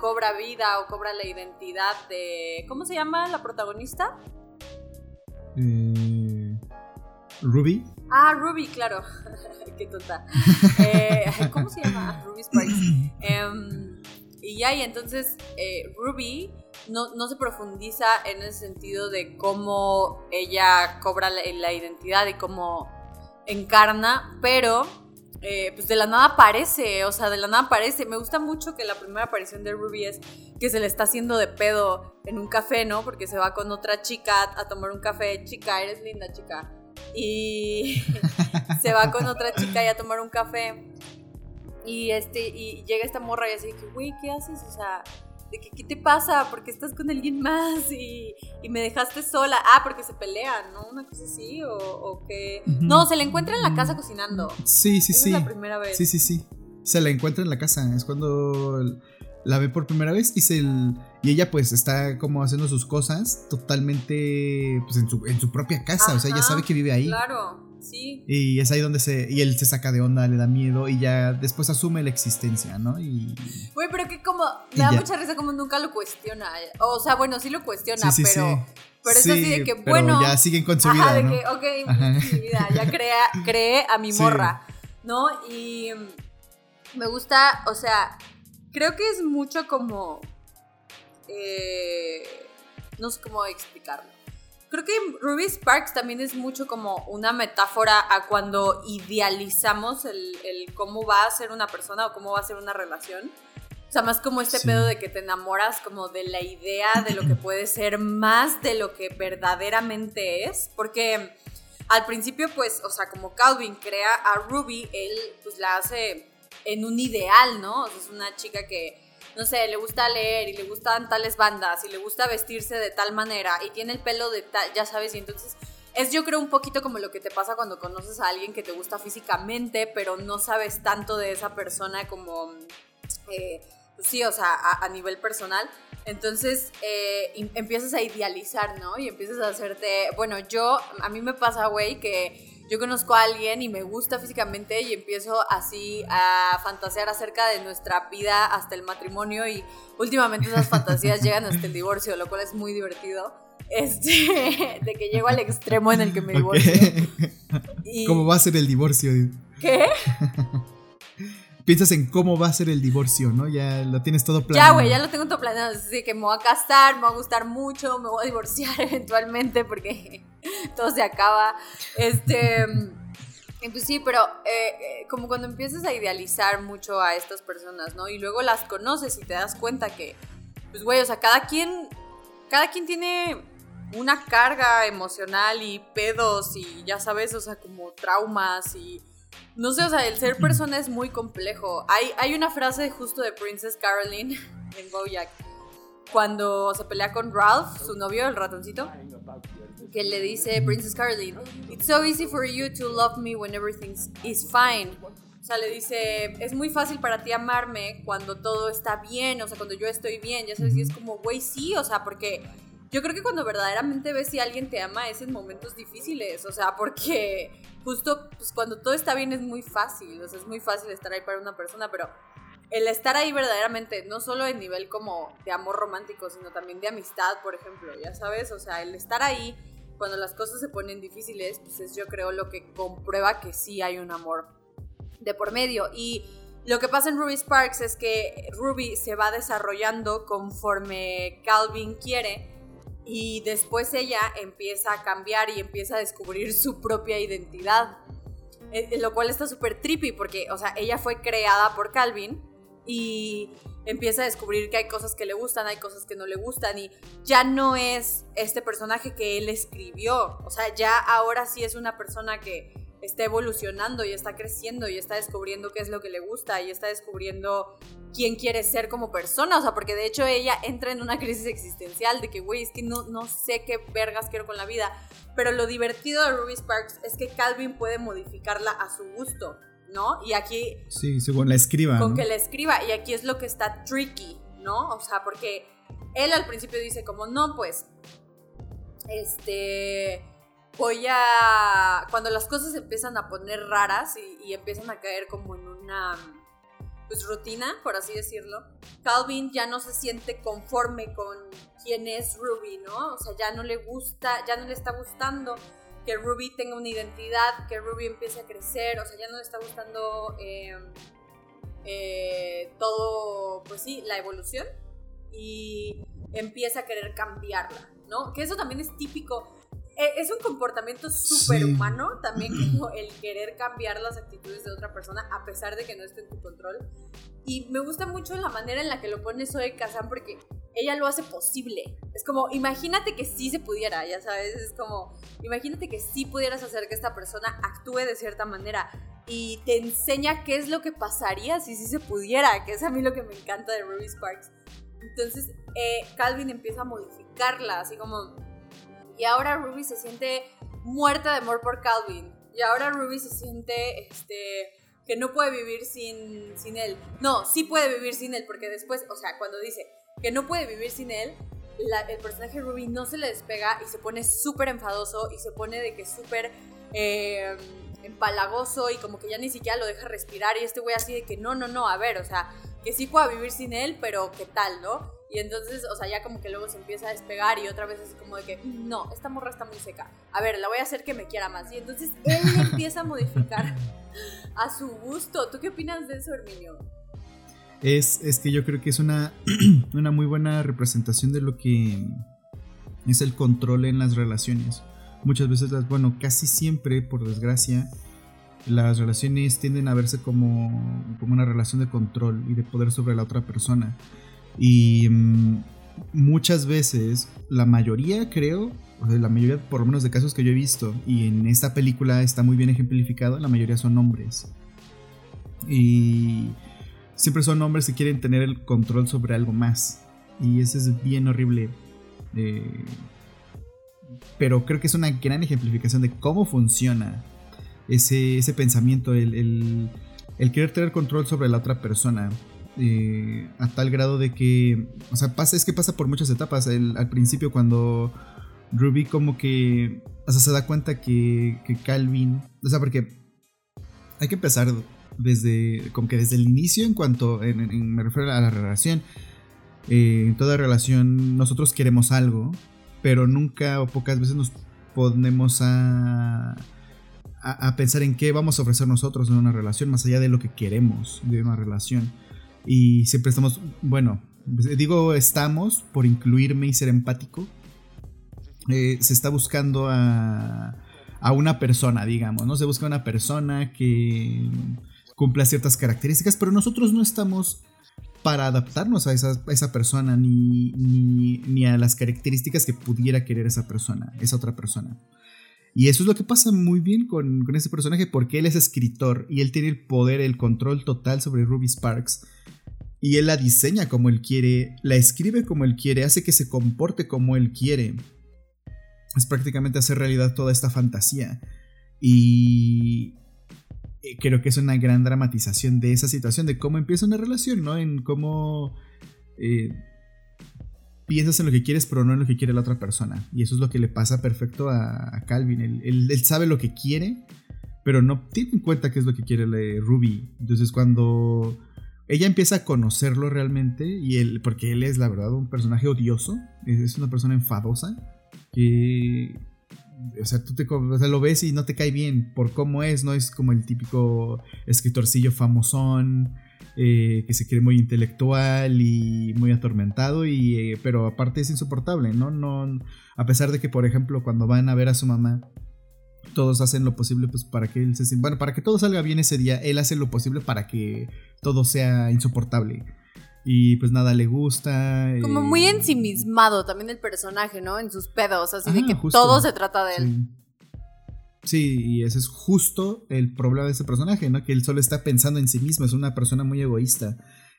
S2: cobra vida o cobra la identidad de, ¿cómo se llama la protagonista?
S3: Eh, Ruby.
S2: Ah, Ruby, claro. Qué tonta. Eh, ¿Cómo se llama? Ruby Sparks. Em, y ya, y entonces eh, Ruby no, no, se profundiza en el sentido de cómo ella cobra la, identidad y cómo encarna, pero eh, pues de la nada aparece, o sea, de la nada aparece. Me gusta mucho que la primera aparición de Ruby es que se le está haciendo de pedo en un café, ¿no? Porque se va con otra chica a tomar un café. Chica, eres linda, chica y se va con otra chica y a tomar un café. Y este y llega esta morra y así güey, ¿qué haces? O sea, de que, ¿qué te pasa? ¿Por qué estás con alguien más? Y, y, me dejaste sola. Ah, porque se pelean, ¿no? Una cosa así, o, o que... No, se la encuentra en la casa cocinando.
S3: Sí, sí, sí.
S2: Es la primera vez.
S3: Sí, sí, sí. Se la encuentra en la casa. Es cuando la ve por primera vez y se y ella pues está como haciendo sus cosas totalmente pues en su, en su propia casa, o sea, ella sabe que vive ahí.
S2: Claro. Sí.
S3: Y es ahí donde se. Y él se saca de onda, le da miedo y ya después asume la existencia, ¿no? Y.
S2: Güey, pero que como. Me da mucha risa como nunca lo cuestiona. O sea, bueno, sí lo cuestiona, pero. Sí. Pero es así de que, bueno.
S3: ya siguen con su vida.
S2: de que, ok, mi vida, ya crea, creé a mi morra, ¿no? Y. Me gusta, o sea, creo que es mucho como... Eh, no sé cómo explicarlo. Creo que Ruby Sparks también es mucho como una metáfora a cuando idealizamos el, cómo va a ser una persona o cómo va a ser una relación. O sea, más como este pedo de que te enamoras como de la idea de lo que puede ser más de lo que verdaderamente es. Porque al principio, pues, o sea, como Calvin crea a Ruby, él pues la hace en un ideal, ¿no? O sea, es una chica que, no sé, le gusta leer y le gustan tales bandas y le gusta vestirse de tal manera y tiene el pelo de tal, ya sabes, y entonces es yo creo un poquito como lo que te pasa cuando conoces a alguien que te gusta físicamente, pero no sabes tanto de esa persona como, eh, pues sí, o sea, a, nivel personal. Entonces eh, empiezas a idealizar, ¿no? Y empiezas a hacerte, bueno, yo, a mí me pasa, güey, que yo conozco a alguien y me gusta físicamente y empiezo así a fantasear acerca de nuestra vida hasta el matrimonio y últimamente esas fantasías llegan hasta el divorcio, lo cual es muy divertido. Este, de que llego al extremo en el que me divorcio.
S3: ¿Cómo va a ser el divorcio?
S2: ¿Qué?
S3: piensas en cómo va a ser el divorcio, ¿no? Ya lo tienes todo planeado.
S2: Ya, güey, ya lo tengo todo planeado. Así que me voy a casar, me va a gustar mucho, me voy a divorciar eventualmente porque todo se acaba. Este. Pues sí, pero eh, eh, como cuando empiezas a idealizar mucho a estas personas, ¿no? Y luego las conoces y te das cuenta que, pues, güey, o sea, cada quien, cada quien tiene una carga emocional y pedos y ya sabes, o sea, como traumas y no sé, o sea, el ser persona es muy complejo. Hay, hay una frase justo de Princess Caroline en Bojack, cuando se pelea con Ralph, su novio, el ratoncito, que le dice Princess Caroline, It's so easy for you to love me when everything is fine. O sea, le dice, es muy fácil para ti amarme cuando todo está bien, o sea, cuando yo estoy bien, ya sabes, y es como, güey, sí, o sea, porque yo creo que cuando verdaderamente ves si alguien te ama es en momentos difíciles, o sea, porque justo pues, cuando todo está bien es muy fácil, o sea, es muy fácil estar ahí para una persona, pero el estar ahí verdaderamente, no solo en nivel como de amor romántico, sino también de amistad, por ejemplo, ya sabes, o sea, el estar ahí cuando las cosas se ponen difíciles, pues es yo creo lo que comprueba que sí hay un amor de por medio. Y lo que pasa en Ruby Sparks es que Ruby se va desarrollando conforme Calvin quiere y después ella empieza a cambiar y empieza a descubrir su propia identidad. Eh, eh, lo cual está súper trippy porque, o sea, ella fue creada por Calvin y empieza a descubrir que hay cosas que le gustan, hay cosas que no le gustan y ya no es este personaje que él escribió. O sea, ya ahora sí es una persona que está evolucionando y está creciendo y está descubriendo qué es lo que le gusta y está descubriendo quién quiere ser como persona, o sea, porque de hecho ella entra en una crisis existencial de que, güey, es que no, no sé qué vergas quiero con la vida, pero lo divertido de Ruby Sparks es que Calvin puede modificarla a su gusto, ¿no? Y aquí...
S3: Sí, según la escriba.
S2: Con que la escriba, y aquí es lo que está tricky, ¿no? O sea, porque él al principio dice como, no, pues este, voy a, cuando las cosas empiezan a poner raras y, empiezan a caer como en una pues rutina, por así decirlo, Calvin ya no se siente conforme con quién es Ruby, ¿no? O sea, ya no le gusta, ya no le está gustando que Ruby tenga una identidad, que Ruby empiece a crecer, o sea, ya no le está gustando em, eh, todo, pues sí, la evolución y empieza a querer cambiarla, ¿no? Que eso también es típico es un comportamiento súper humano también como el querer cambiar las actitudes de otra persona a pesar de que no esté en tu control. Y me gusta mucho la manera en la que lo pone Zoe Kazan porque ella lo hace posible. Es como, imagínate que sí se pudiera, ya sabes, es como, imagínate que sí pudieras hacer que esta persona actúe de cierta manera y te enseña qué es lo que pasaría si sí se pudiera, que es a mí lo que me encanta de Ruby Sparks. Entonces, eh, Calvin empieza a modificarla, así como y ahora Ruby se siente muerta de amor por Calvin. Y ahora Ruby se siente este, que no puede vivir sin, sin él. No, sí puede vivir sin él, porque después, o sea, cuando dice que no puede vivir sin él, el personaje Ruby no se le despega y se pone súper enfadoso y se pone de que súper em, empalagoso y como que ya ni siquiera lo deja respirar y este güey así de que no, no, no, a ver, o sea, que sí pueda vivir sin él, pero qué tal, ¿no? Y entonces, o sea, ya como que luego se empieza a despegar y otra vez es como de que, no, esta morra está muy seca. A ver, la voy a hacer que me quiera más. Y entonces él empieza a modificar a su gusto. ¿Tú qué opinas de eso, Herminio?
S3: Es, es que yo creo que es una, una muy buena representación de lo que es el control en las relaciones. Muchas veces, las, bueno, casi siempre, por desgracia, las relaciones tienden a verse como, como una relación de control y de poder sobre la otra persona. Y mm, muchas veces, la mayoría creo, o sea, la mayoría por lo menos de casos que yo he visto, y en esta película está muy bien ejemplificado, la mayoría son hombres. Y siempre son hombres que quieren tener el control sobre algo más. Y eso es bien horrible. Eh, pero creo que es una gran ejemplificación de cómo funciona ese, ese pensamiento, el, el, el querer tener control sobre la otra persona. Eh, a tal grado de que, o sea, pasa, es que pasa por muchas etapas. al principio cuando Ruby como que, o sea, se da cuenta que, que Calvin, o sea, porque hay que empezar desde, como que desde el inicio en cuanto, me refiero a la relación. Eh, en toda relación nosotros queremos algo, pero nunca o pocas veces nos ponemos a, a, pensar en qué vamos a ofrecer nosotros en una relación, más allá de lo que queremos de una relación. Y siempre estamos, bueno, digo estamos por incluirme y ser empático. Eh, se está buscando a, a una persona, digamos, ¿no? Se busca una persona que cumpla ciertas características, pero nosotros no estamos para adaptarnos a esa, esa persona ni, ni, ni, a las características que pudiera querer esa persona, esa otra persona. Y eso es lo que pasa muy bien con, con ese personaje porque él es escritor y él tiene el poder, el control total sobre Ruby Sparks y él la diseña como él quiere, la escribe como él quiere, hace que se comporte como él quiere. Es prácticamente hacer realidad toda esta fantasía. Y eh, creo que es una gran dramatización de esa situación, de cómo empieza una relación, ¿no? En cómo eh, piensas en lo que quieres, pero no en lo que quiere la otra persona. Y eso es lo que le pasa perfecto a, Calvin. Él, él, sabe lo que quiere, pero no tiene en cuenta qué es lo que quiere Ruby. Entonces cuando ella empieza a conocerlo realmente y él, porque él es la verdad un personaje odioso, es una persona enfadosa que, o sea, tú te, lo ves y no te cae bien por cómo es, no es como el típico escritorcillo famosón. Eh, que se cree muy intelectual y muy atormentado y eh, pero aparte es insoportable no no a pesar de que por ejemplo cuando van a ver a su mamá todos hacen lo posible pues para que él se bueno, para que todo salga bien ese día, él hace lo posible para que todo sea insoportable. Y pues nada le gusta.
S2: Como muy ensimismado también el personaje, ¿no? En sus pedos, así de que todo se trata de él.
S3: Sí. y ese es justo el problema de ese personaje, ¿no? Que él solo está pensando en sí mismo, es una persona muy egoísta.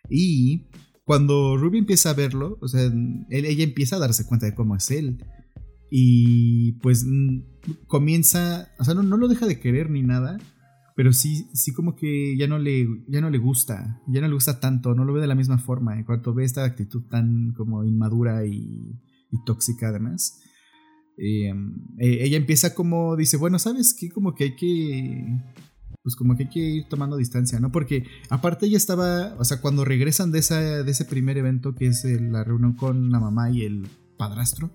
S3: Y cuando Ruby empieza a verlo, o sea, ella empieza a darse cuenta de cómo es él. Y pues comienza, o sea, no, no, lo deja de querer ni nada, pero sí, sí como que ya no, le, ya no le gusta, ya no le gusta tanto, no lo ve de la misma forma, en cuanto ve esta actitud tan como inmadura y, tóxica además. em, eh, ella empieza como, dice, bueno, ¿sabes qué? Como que hay que pues como que hay que ir tomando distancia, ¿no? Porque aparte ella estaba, o sea, cuando regresan de, esa, de ese primer evento que es la reunión con la mamá y el padrastro,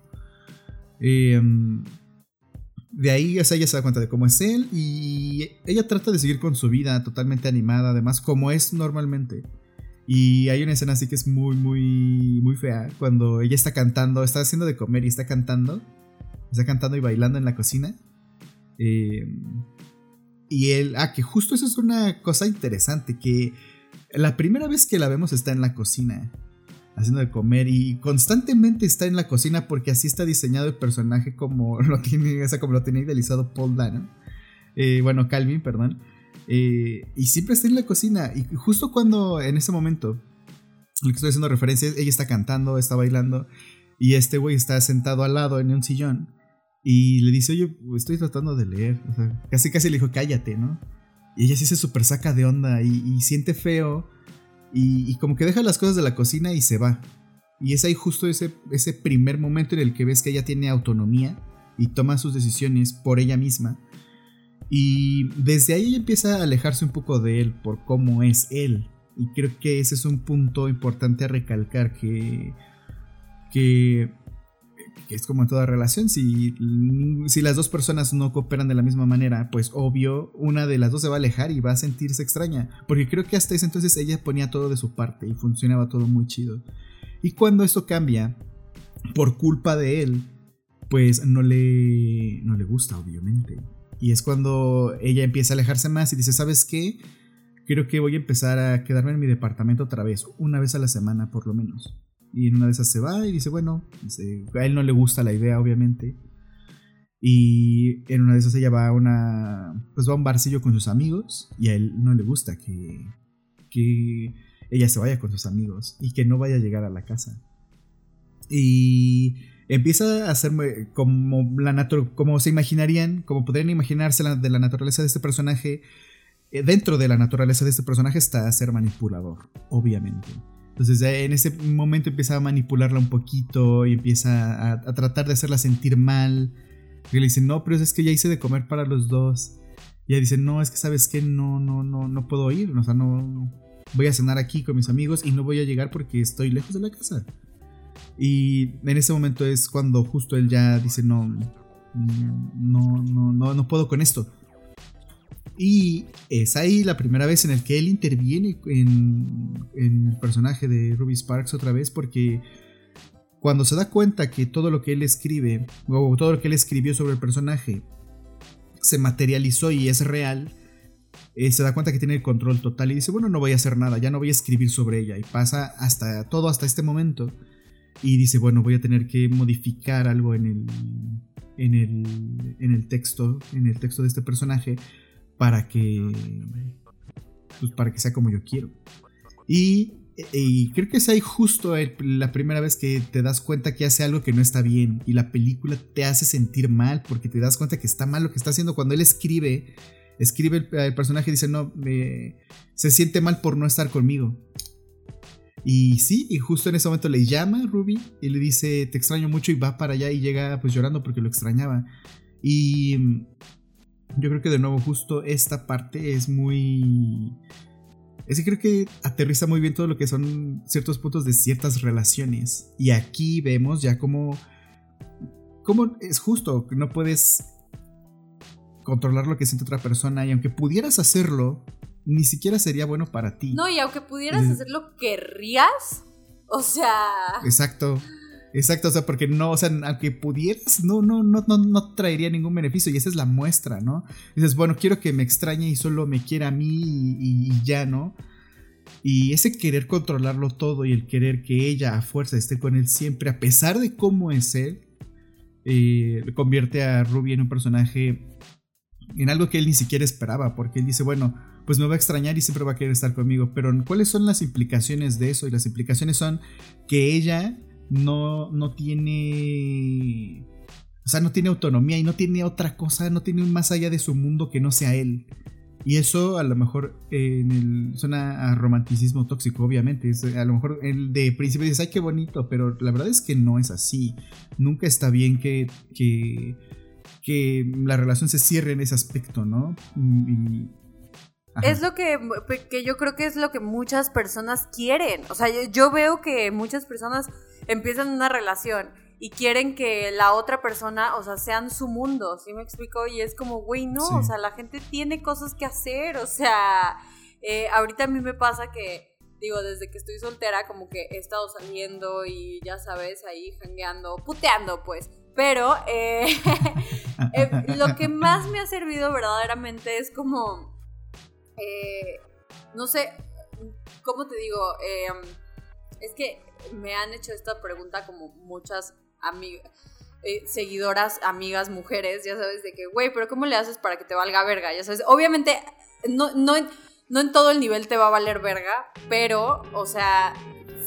S3: em, de ahí, o sea, ella se da cuenta de cómo es él y ella trata de seguir con su vida totalmente animada, además, como es normalmente. Y hay una escena así que es muy, muy, muy fea, cuando ella está cantando, está haciendo de comer y está cantando, está cantando y bailando en la cocina. Eh, y él, ah, que justo eso es una cosa interesante, que la primera vez que la vemos está en la cocina, haciendo de comer y constantemente está en la cocina porque así está diseñado el personaje como lo tiene, o sea, como lo tenía idealizado Paul Dano. Eh, bueno, Calvin, perdón. Eh, y siempre está en la cocina. Y justo cuando en ese momento, lo que estoy haciendo referencia ella está cantando, está bailando y este güey está sentado al lado en un sillón. Y le dice, oye, estoy tratando de leer. casi casi le dijo, cállate, ¿no? Y ella sí se super saca de onda y, siente feo. Y, como que deja las cosas de la cocina y se va. Y es ahí justo ese, ese primer momento en el que ves que ella tiene autonomía y toma sus decisiones por ella misma. Y desde ahí ella empieza a alejarse un poco de él por cómo es él. Y creo que ese es un punto importante a recalcar que, que es como en toda relación, si, si las dos personas no cooperan de la misma manera, pues obvio, una de las dos se va a alejar y va a sentirse extraña, porque creo que hasta ese entonces ella ponía todo de su parte y funcionaba todo muy chido. Y cuando esto cambia, por culpa de él, pues no le, no le gusta, obviamente. Y es cuando ella empieza a alejarse más y dice, ¿sabes qué? Creo que voy a empezar a quedarme en mi departamento otra vez, una vez a la semana por lo menos. Y en una de esas se va y dice, bueno, a él no le gusta la idea, obviamente. Y en una de esas ella va a una. Pues va a un barcillo con sus amigos. Y a él no le gusta que. que ella se vaya con sus amigos. Y que no vaya a llegar a la casa. Y empieza a hacer como la como se imaginarían, como podrían imaginarse de la naturaleza de este personaje. Eh, dentro de la naturaleza de este personaje está ser manipulador, obviamente. Entonces en ese momento empieza a manipularla un poquito y empieza a, tratar de hacerla sentir mal. Y le dice, no, pero es que ya hice de comer para los dos. Y ella dice, no, es que sabes que no, no, no, no puedo ir. O sea, no voy a cenar aquí con mis amigos y no voy a llegar porque estoy lejos de la casa. Y en ese momento es cuando justo él ya dice, no, no, no, no, no puedo con esto. Y es ahí la primera vez en el que él interviene en, el personaje de Ruby Sparks otra vez porque cuando se da cuenta que todo lo que él escribe, o todo lo que él escribió sobre el personaje, se materializó y es real, eh, se da cuenta que tiene el control total y dice, bueno, no voy a hacer nada, ya no voy a escribir sobre ella. Y pasa hasta todo hasta este momento. Y dice, bueno, voy a tener que modificar algo en el, en el, en el texto, en el texto de este personaje para que pues para que sea como yo quiero. Y, creo que es ahí justo la primera vez que te das cuenta que hace algo que no está bien y la película te hace sentir mal porque te das cuenta que está mal lo que está haciendo cuando él escribe escribe el, personaje y dice no se siente mal por no estar conmigo y sí, y justo en ese momento le llama Ruby y le dice, te extraño mucho y va para allá y llega pues llorando porque lo extrañaba. Y yo creo que de nuevo justo esta parte es muy... Es que creo que aterriza muy bien todo lo que son ciertos puntos de ciertas relaciones. Y aquí vemos ya cómo... Cómo es justo, que no puedes controlar lo que siente otra persona y aunque pudieras hacerlo, ni siquiera sería bueno para ti.
S2: No, y aunque pudieras hacerlo, ¿querrías? O sea...
S3: Exacto. Exacto, o sea, porque no, o sea, aunque pudieras, no, no, no, no, no traería ningún beneficio y esa es la muestra, ¿no? dices, bueno, quiero que me extrañe y solo me quiera a mí y, ya, ¿no? Y ese querer controlarlo todo y el querer que ella a fuerza esté con él siempre, a pesar de cómo es él, eh, convierte a Ruby en un personaje, en algo que él ni siquiera esperaba, porque él dice, bueno, pues me va a extrañar y siempre va a querer estar conmigo, pero ¿cuáles son las implicaciones de eso? Y las implicaciones son que ella no, no tiene... O sea, no tiene autonomía y no tiene otra cosa, no tiene un más allá de su mundo que no sea él. Y eso a lo mejor el, suena a romanticismo tóxico, obviamente. a lo mejor el de principio dices, ay, qué bonito, pero la verdad es que no es así. Nunca está bien que, que, que la relación se cierre en ese aspecto, ¿no? Y,
S2: es lo que, que yo creo que es lo que muchas personas quieren. O sea, yo veo que muchas personas empiezan una relación y quieren que la otra persona, o sea, sean su mundo, ¿sí me explico? Y es como, güey, no, o sea, la gente tiene cosas que hacer, o sea, eh, ahorita a mí me pasa que, digo, desde que estoy soltera, como que he estado saliendo y ya sabes, ahí jangueando, puteando, pues. Pero eh, eh, lo que más me ha servido verdaderamente es como, no sé, ¿cómo te digo? es que me han hecho esta pregunta como muchas amigas. Eh, seguidoras, amigas, mujeres, ya sabes, de que, güey, pero ¿cómo le haces para que te valga verga? Ya sabes, obviamente, no, no, no en todo el nivel te va a valer verga, pero, o sea,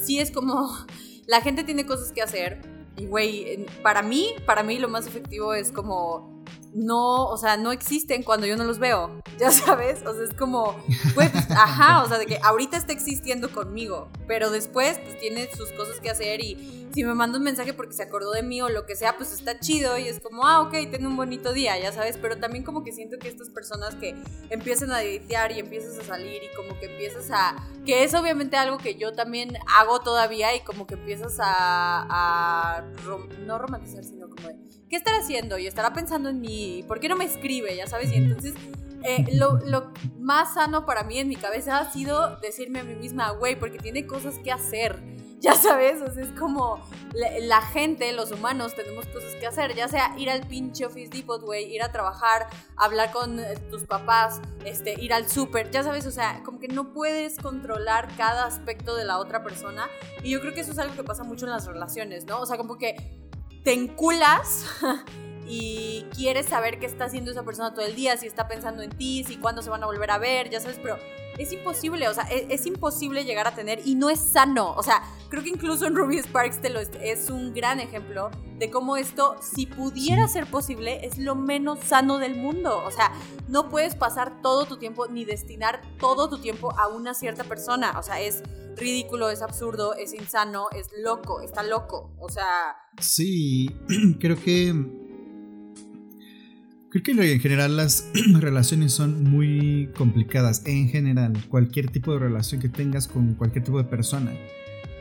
S2: sí es como, la gente tiene cosas que hacer, y güey, para mí, para mí lo más efectivo es como no, o sea, no existen cuando yo no los veo, ya sabes, o sea, es como, pues, ajá, o sea, de que ahorita está existiendo conmigo, pero después, pues, tiene sus cosas que hacer y si me manda un mensaje porque se acordó de mí o lo que sea, pues está chido y es como, ah, ok, ten un bonito día, ya sabes, pero también como que siento que estas personas que empiezan a editear y empiezas a salir y como que empiezas a, que es obviamente algo que yo también hago todavía y como que empiezas a, a no romantizar, sino como de, ¿qué estará haciendo? Y estará pensando en mí, ¿por qué no me escribe? Ya sabes, y entonces eh, lo, lo, más sano para mí en mi cabeza ha sido decirme a mí misma, güey, porque tiene cosas que hacer. Ya sabes, o sea, es como la, gente, los humanos, tenemos cosas que hacer, ya sea ir al pinche Office Depot, güey, ir a trabajar, hablar con eh, tus papás, este, ir al súper, ya sabes, o sea, como que no puedes controlar cada aspecto de la otra persona. Y yo creo que eso es algo que pasa mucho en las relaciones, ¿no? O sea, como que te enculas y quieres saber qué está haciendo esa persona todo el día, si está pensando en ti, si cuándo se van a volver a ver, ya sabes, pero es imposible, o sea, e-, es, imposible llegar a tener y no es sano, o sea, creo que incluso en Ruby Sparks te lo es, es un gran ejemplo de cómo esto, si pudiera ser posible, es lo menos sano del mundo, o sea, no puedes pasar todo tu tiempo ni destinar todo tu tiempo a una cierta persona, o sea, es ridículo, es absurdo, es insano, es loco, está loco. O sea.
S3: Sí, creo que. Creo que en general las relaciones son muy complicadas. En general, cualquier tipo de relación que tengas con cualquier tipo de persona.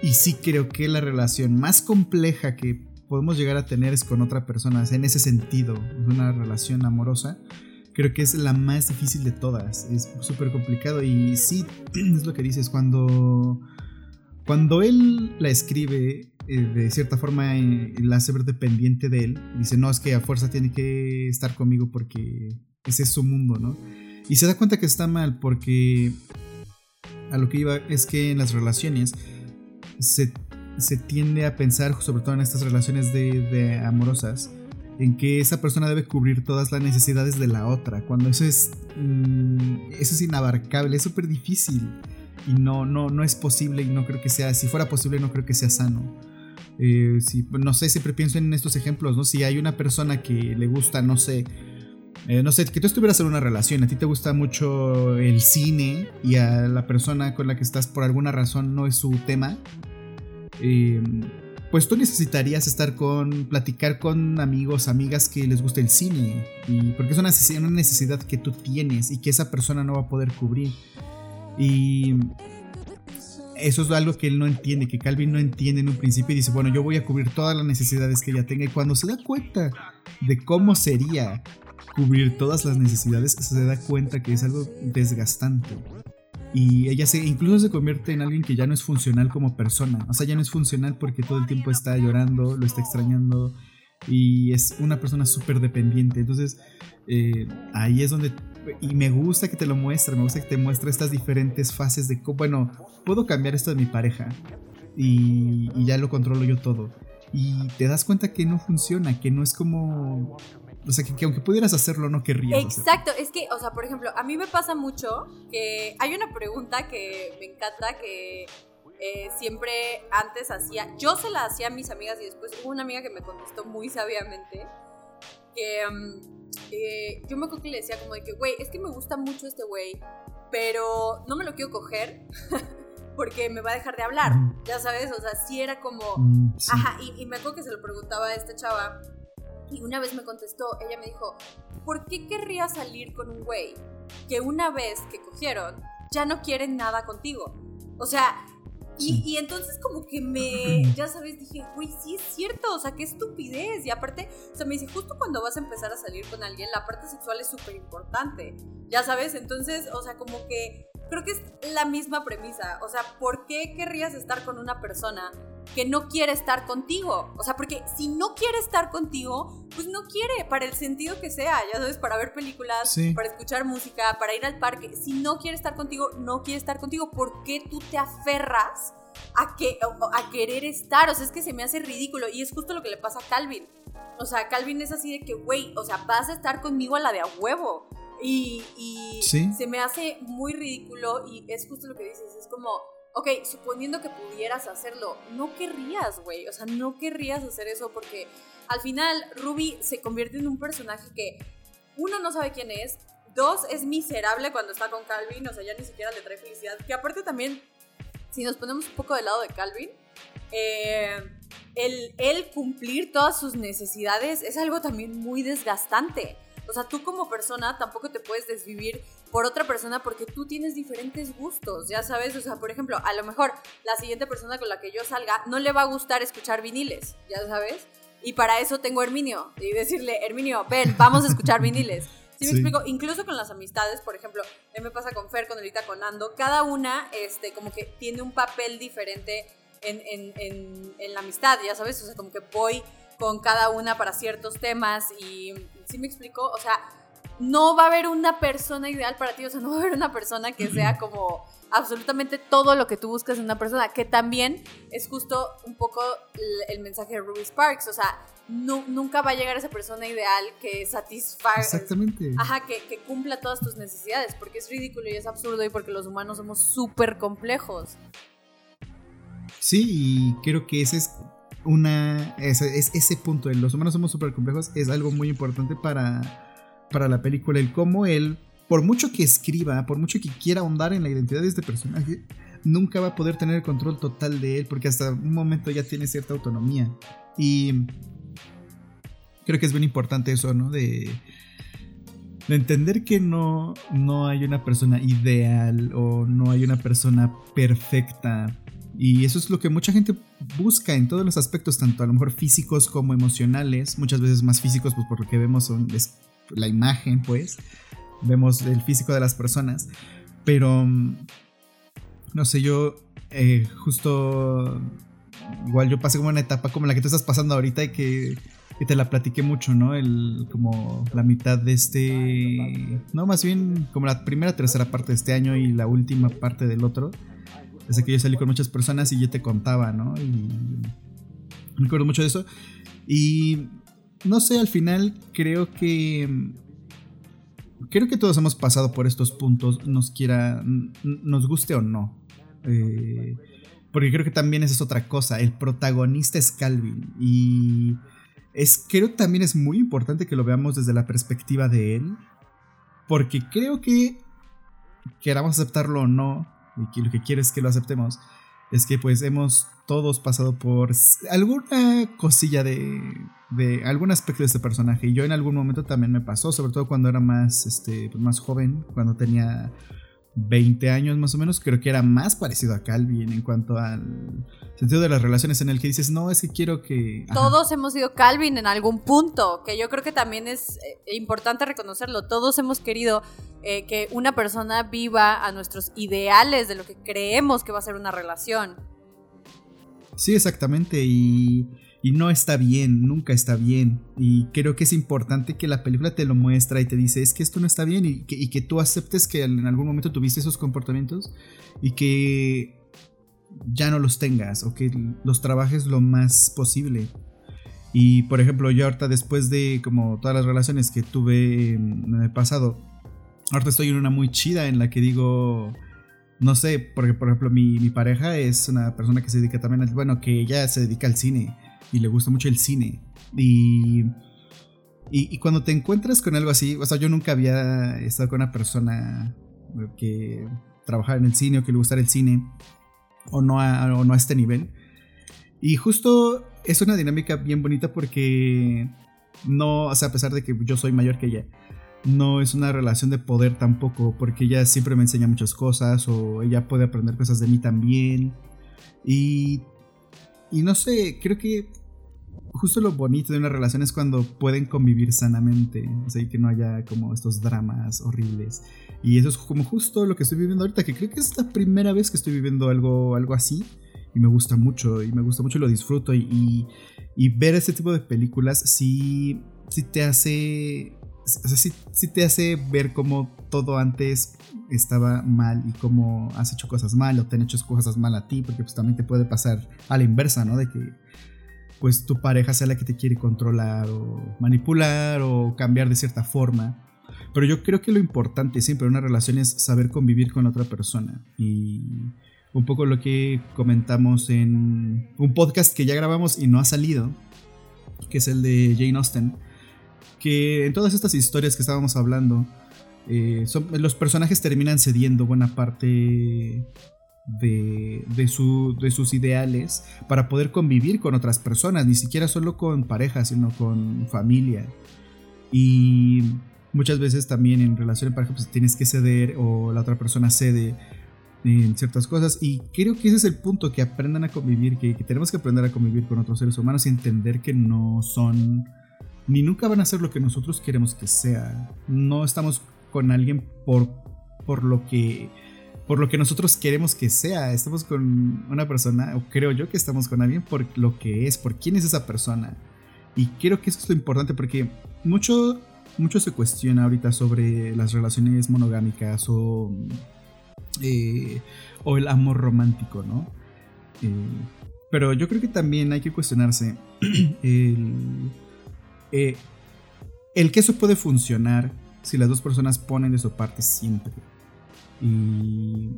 S3: Y sí creo que la relación más compleja que podemos llegar a tener es con otra persona. En ese sentido, una relación amorosa creo que es la más difícil de todas. Es súper complicado y sí, es lo que dices, cuando, cuando él la escribe, eh, de cierta forma eh, la hace ver dependiente de él, dice, no, es que a fuerza tiene que estar conmigo porque ese es su mundo, ¿no? Y se da cuenta que está mal porque a lo que iba es que en las relaciones se, tiende a pensar, sobre todo en estas relaciones de amorosas, en que esa persona debe cubrir todas las necesidades de la otra, cuando eso es, mm, eso es inabarcable, es súper difícil y no, no, no es posible y no creo que sea, si fuera posible no creo que sea sano. Eh, no sé, siempre pienso en estos ejemplos, ¿no? Si hay una persona que le gusta, no sé, eh, no sé, que tú estuvieras en una relación, a ti te gusta mucho el cine y a la persona con la que estás por alguna razón no es su tema, eh, pues tú necesitarías estar con, platicar con amigos, amigas que les guste el cine, y porque es una necesidad, que tú tienes y que esa persona no va a poder cubrir. Y eso es algo que él no entiende, que Calvin no entiende en un principio y dice, bueno, yo voy a cubrir todas las necesidades que ella tenga. Y cuando se da cuenta de cómo sería cubrir todas las necesidades, se da cuenta que es algo desgastante. Y ella se, incluso se convierte en alguien que ya no es funcional como persona. O sea, ya no es funcional porque todo el tiempo está llorando, lo está extrañando y es una persona súper dependiente. Entonces, eh, ahí es donde... Y me gusta que te lo muestre, me gusta que te muestre estas diferentes fases de bueno, puedo cambiar esto de mi pareja y, y ya lo controlo yo todo. Y te das cuenta que no funciona, que no es como o sea, que, aunque pudieras hacerlo, no querrías.
S2: Exacto, es que, o sea, por ejemplo, a mí me pasa mucho que hay una pregunta que me encanta que eh, siempre antes hacía, yo se la hacía a mis amigas y después hubo una amiga que me contestó muy sabiamente, que eh, yo me acuerdo que le decía como de que, güey, es que me gusta mucho este güey, pero no me lo quiero coger. porque me va a dejar de hablar, ya sabes, o sea, sí era como, mm, ajá, y, y, me acuerdo que se lo preguntaba a esta chava, y una vez me contestó, ella me dijo, ¿por qué querría salir con un güey que una vez que cogieron ya no quieren nada contigo? O sea, y, entonces como que me, ya sabes, dije, güey, sí es cierto, o sea, qué estupidez. Y aparte, o sea, me dice, justo cuando vas a empezar a salir con alguien, la parte sexual es súper importante, ya sabes, entonces, o sea, como que creo que es la misma premisa, o sea, ¿por qué querrías estar con una persona que no quiere estar contigo. O sea, porque si no quiere estar contigo, pues no quiere, para el sentido que sea, ya sabes, para ver películas, para escuchar música, para ir al parque. Si no quiere estar contigo, no quiere estar contigo. ¿Por qué tú te aferras a, que, a querer estar? O sea, es que se me hace ridículo. Y es justo lo que le pasa a Calvin. O sea, Calvin es así de que, güey, o sea, vas a estar conmigo a la de a huevo. Y, y se me hace muy ridículo y es justo lo que dices, es como ok, suponiendo que pudieras hacerlo, no querrías, güey, o sea, no querrías hacer eso porque al final Ruby se convierte en un personaje que uno no sabe quién es, dos es miserable cuando está con Calvin, o sea, ya ni siquiera le trae felicidad, que aparte también, si nos ponemos un poco del lado de Calvin, eh, el, el cumplir todas sus necesidades es algo también muy desgastante. O sea, tú como persona tampoco te puedes desvivir por otra persona porque tú tienes diferentes gustos, ya sabes. O sea, por ejemplo, a lo mejor la siguiente persona con la que yo salga no le va a gustar escuchar viniles, ya sabes. Y para eso tengo a Herminio. Y decirle, Herminio, ven, vamos a escuchar viniles. ¿Sí me explico? Incluso con las amistades, por ejemplo, a mí me pasa con Fer, con Elita, con Ando, cada una este, como que tiene un papel diferente en, en, en, en la amistad, ya sabes, o sea, como que voy con cada una para ciertos temas y ¿sí me explico? O sea, no va a haber una persona ideal para ti, o sea, no va a haber una persona que sea como absolutamente todo lo que tú buscas en una persona, que también es justo un poco el, mensaje de Ruby Sparks, o sea, nunca va a llegar esa persona ideal que satisfaga.
S3: Exactamente.
S2: Ajá, que, que, cumpla todas tus necesidades, porque es ridículo y es absurdo y porque los humanos somos súper complejos.
S3: Sí, y creo que ese es una. Ese, es, ese punto de los humanos somos súper complejos es algo muy importante para, para la película. El cómo él, por mucho que escriba, por mucho que quiera ahondar en la identidad de este personaje, nunca va a poder tener el control total de él porque hasta un momento ya tiene cierta autonomía. Y creo que es bien importante eso, ¿no? De, de entender que no, no hay una persona ideal o no hay una persona perfecta y eso es lo que mucha gente busca en todos los aspectos, tanto a lo mejor físicos como emocionales, muchas veces más físicos, pues por lo que vemos son la imagen, pues, vemos el físico de las personas, pero, no sé, yo eh, justo, igual yo pasé como una etapa como la que tú estás pasando ahorita y que, que te la platiqué mucho, ¿no? El, como la mitad de este, no, más bien como la primera, tercera parte de este año y la última parte del otro desde que yo salí con muchas personas y yo te contaba, ¿no? Y me acuerdo mucho de eso. Y no sé, al final creo que creo que todos hemos pasado por estos puntos, nos quiera, nos guste o no. Eh, porque creo que también esa es otra cosa. El protagonista es Calvin. Y es, creo también es muy importante que lo veamos desde la perspectiva de él. Porque creo que, queramos aceptarlo o no, y lo que quiere es que lo aceptemos, es que pues hemos todos pasado por alguna cosilla de, de algún aspecto de este personaje. Y yo en algún momento también me pasó, sobre todo cuando era más, este, pues, más joven, cuando tenía 20 años más o menos, creo que era más parecido a Calvin en cuanto al sentido de las relaciones en el que dices, no, es que quiero que...
S2: Todos hemos sido Calvin en algún punto, que yo creo que también es eh, importante reconocerlo, todos hemos querido eh, que una persona viva a nuestros ideales de lo que creemos que va a ser una relación.
S3: Sí, exactamente, y y no está bien, nunca está bien. Y creo que es importante que la película te lo muestra y te dice, es que esto no está bien y que, tú aceptes que en algún momento tuviste esos comportamientos y que ya no los tengas o que los trabajes lo más posible. Y por ejemplo, yo ahorita después de como todas las relaciones que tuve en el pasado, ahorita estoy en una muy chida en la que digo, no sé, porque por ejemplo mi, mi pareja es una persona que se dedica también al, bueno, que ella se dedica al cine y le gusta mucho el cine. Y Y, cuando te encuentras con algo así, o sea, yo nunca había estado con una persona que trabajara en el cine o que le gustara el cine, o no a, o no a este nivel. Y justo es una dinámica bien bonita porque no, o sea, a pesar de que yo soy mayor que ella, no es una relación de poder tampoco, porque ella siempre me enseña muchas cosas o ella puede aprender cosas de mí también. Y, y no sé, creo que justo lo bonito de una relación es cuando pueden convivir sanamente, o sea, y que no haya como estos dramas horribles. Y eso es como justo lo que estoy viviendo ahorita, que creo que es la primera vez que estoy viviendo algo, algo así. Y me gusta mucho, y me gusta mucho y lo disfruto. Y, y, ver este tipo de películas sí, sí te hace o sea, sí, te hace ver cómo todo antes estaba mal y cómo has hecho cosas mal o te han hecho cosas mal a ti, porque pues también te puede pasar a la inversa, ¿no? De que pues tu pareja sea la que te quiere controlar o manipular o cambiar de cierta forma. Pero yo creo que lo importante siempre en una relación es saber convivir con otra persona. Y un poco lo que comentamos en un podcast que ya grabamos y no ha salido, que es el de Jane Austen que en todas estas historias que estábamos hablando, eh, los personajes terminan cediendo buena parte de, de, sus ideales para poder convivir con otras personas, ni siquiera solo con pareja, sino con familia. Y muchas veces también en relación de pareja pues tienes que ceder o la otra persona cede en ciertas cosas y creo que ese es el punto que aprendan a convivir, que tenemos que aprender a convivir con otros seres humanos y entender que no son ni nunca van a ser lo que nosotros queremos que sea. No estamos con alguien por, por lo que por lo que nosotros queremos que sea. Estamos con una persona, o creo yo que estamos con alguien por lo que es, por quién es esa persona. Y creo que eso es lo importante porque mucho, mucho se cuestiona ahorita sobre las relaciones monogámicas o, eh, o el amor romántico, ¿no? Eh, pero yo creo que también hay que cuestionarse el eh, el que eso puede funcionar si las dos personas ponen de su parte siempre. Y,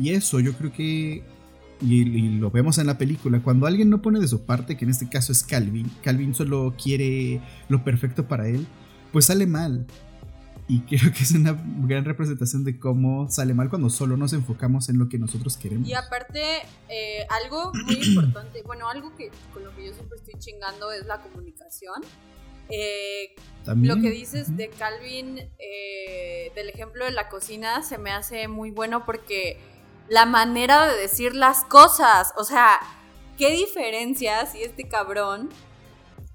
S3: y eso yo creo que, y, lo vemos en la película, cuando alguien no pone de su parte, que en este caso es Calvin, Calvin solo quiere lo perfecto para él, pues sale mal. Y creo que es una gran representación de cómo sale mal cuando solo nos enfocamos en lo que nosotros queremos.
S2: Y aparte, eh, algo muy importante, bueno, algo que con lo que yo siempre estoy chingando es la comunicación. Eh, lo que dices de Calvin, eh, del ejemplo de la cocina, se me hace muy bueno porque la manera de decir las cosas, o sea, qué diferencia si este cabrón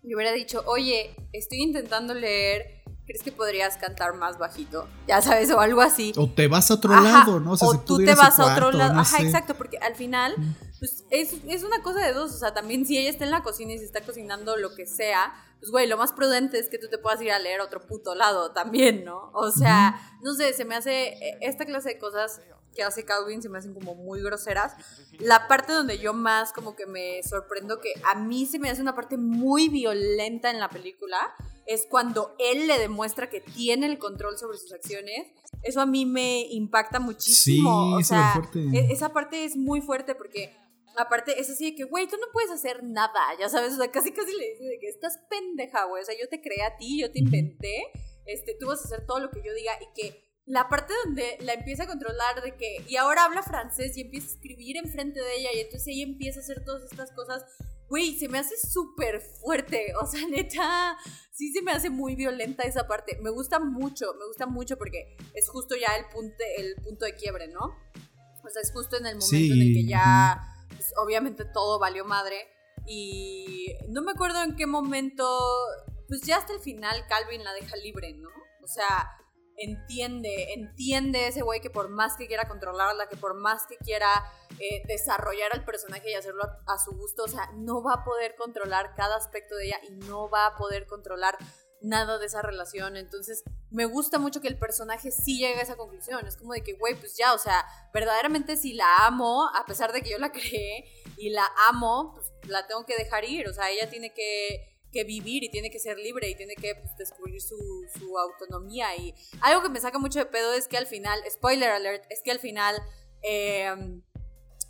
S2: me hubiera dicho, oye, estoy intentando leer ¿crees que podrías cantar más bajito? Ya sabes, o algo así.
S3: O te vas a otro lado, ¿no?
S2: O, tú te vas a otro lado. Ajá, exacto, porque al final, mm. pues es, es, una cosa de dos. O sea, también si ella está en la cocina y se está cocinando lo que sea, pues güey, lo más prudente es que tú te puedas ir a leer a otro puto lado también, ¿no? O sea, no sé, se me hace eh, esta clase de cosas que hace Calvin se me hacen como muy groseras. La parte donde yo más como que me sorprendo que a mí se me hace una parte muy violenta en la película es cuando él le demuestra que tiene el control sobre sus acciones. Eso a mí me impacta muchísimo. Sí, o sea, e-, esa parte es muy fuerte porque aparte es así de que, güey, tú no puedes hacer nada, ya sabes, o sea, casi casi le dice de que estás pendeja, güey, o sea, yo te creé a ti, yo te inventé, este, tú vas a hacer todo lo que yo diga y que la parte donde la empieza a controlar de que, y ahora habla francés y empieza a escribir enfrente de ella y entonces ella empieza a hacer todas estas cosas güey, se me hace súper fuerte. O sea, neta, sí se me hace muy violenta esa parte. Me gusta mucho, me gusta mucho porque es justo ya el punto, el punto de quiebre, ¿no? O sea, es justo en el momento en el que ya, pues, obviamente todo valió madre. Y no me acuerdo en qué momento, pues ya hasta el final Calvin la deja libre, ¿no? O sea, entiende, entiende ese güey que por más que quiera controlarla, que por más que quiera eh, desarrollar al personaje y hacerlo a, su gusto, o sea, no va a poder controlar cada aspecto de ella y no va a poder controlar nada de esa relación. Entonces, me gusta mucho que el personaje sí llegue a esa conclusión. Es como de que, güey, pues ya, o sea, verdaderamente si la amo, a pesar de que yo la creé y la amo, pues la tengo que dejar ir. O sea, ella tiene que que vivir y tiene que ser libre y tiene que pues, descubrir su, autonomía. Y algo que me saca mucho de pedo es que al final, spoiler alert, es que al final em,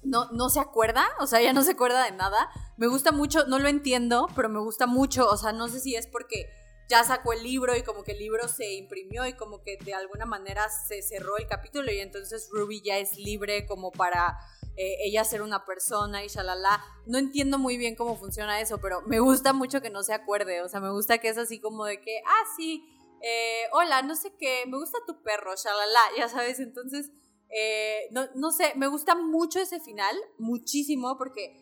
S2: no, no se acuerda, o sea, ella no se acuerda de nada. Me gusta mucho, no lo entiendo, pero me gusta mucho, o sea, no sé si es porque ya sacó el libro y como que el libro se imprimió y como que de alguna manera se cerró el capítulo y entonces Ruby ya es libre como para eh, ella ser una persona y shalala. No entiendo muy bien cómo funciona eso, pero me gusta mucho que no se acuerde, o sea, me gusta que es así como de que, ah, sí, eh, hola, no sé qué, me gusta tu perro, shalala, ya sabes, entonces, eh, no, no sé, me gusta mucho ese final, muchísimo, porque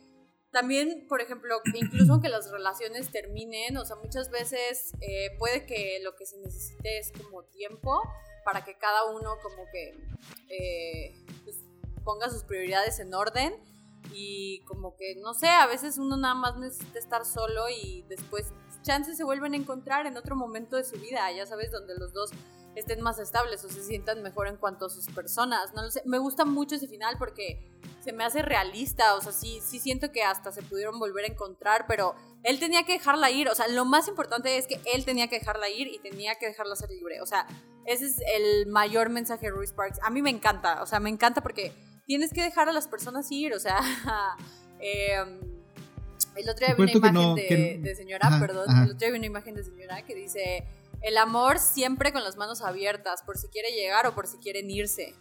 S2: también, por ejemplo, incluso aunque las relaciones terminen, o sea, muchas veces puede que lo que se necesite es como tiempo para que cada uno como que ponga sus prioridades en orden y como que, no sé, a veces uno nada más necesita estar solo y después chances se vuelven a encontrar en otro momento de su vida, ya sabes, donde los dos estén más estables o se sientan mejor en cuanto a sus personas. No lo sé. Me gusta mucho ese final porque se me hace realista. O sea, sí, sí siento que hasta se pudieron volver a encontrar, pero él tenía que dejarla ir. O sea, lo más importante es que él tenía que dejarla ir y tenía que dejarla ser libre. O sea, ese es el mayor mensaje de Ruby Sparks. A mí me encanta. O sea, me encanta porque tienes que dejar a las personas ir. O sea, em, el otro día vi una imagen de, señora, perdón, el otro día vi una imagen de señora que dice el amor siempre con las manos abiertas, por si quiere llegar o por si quieren irse.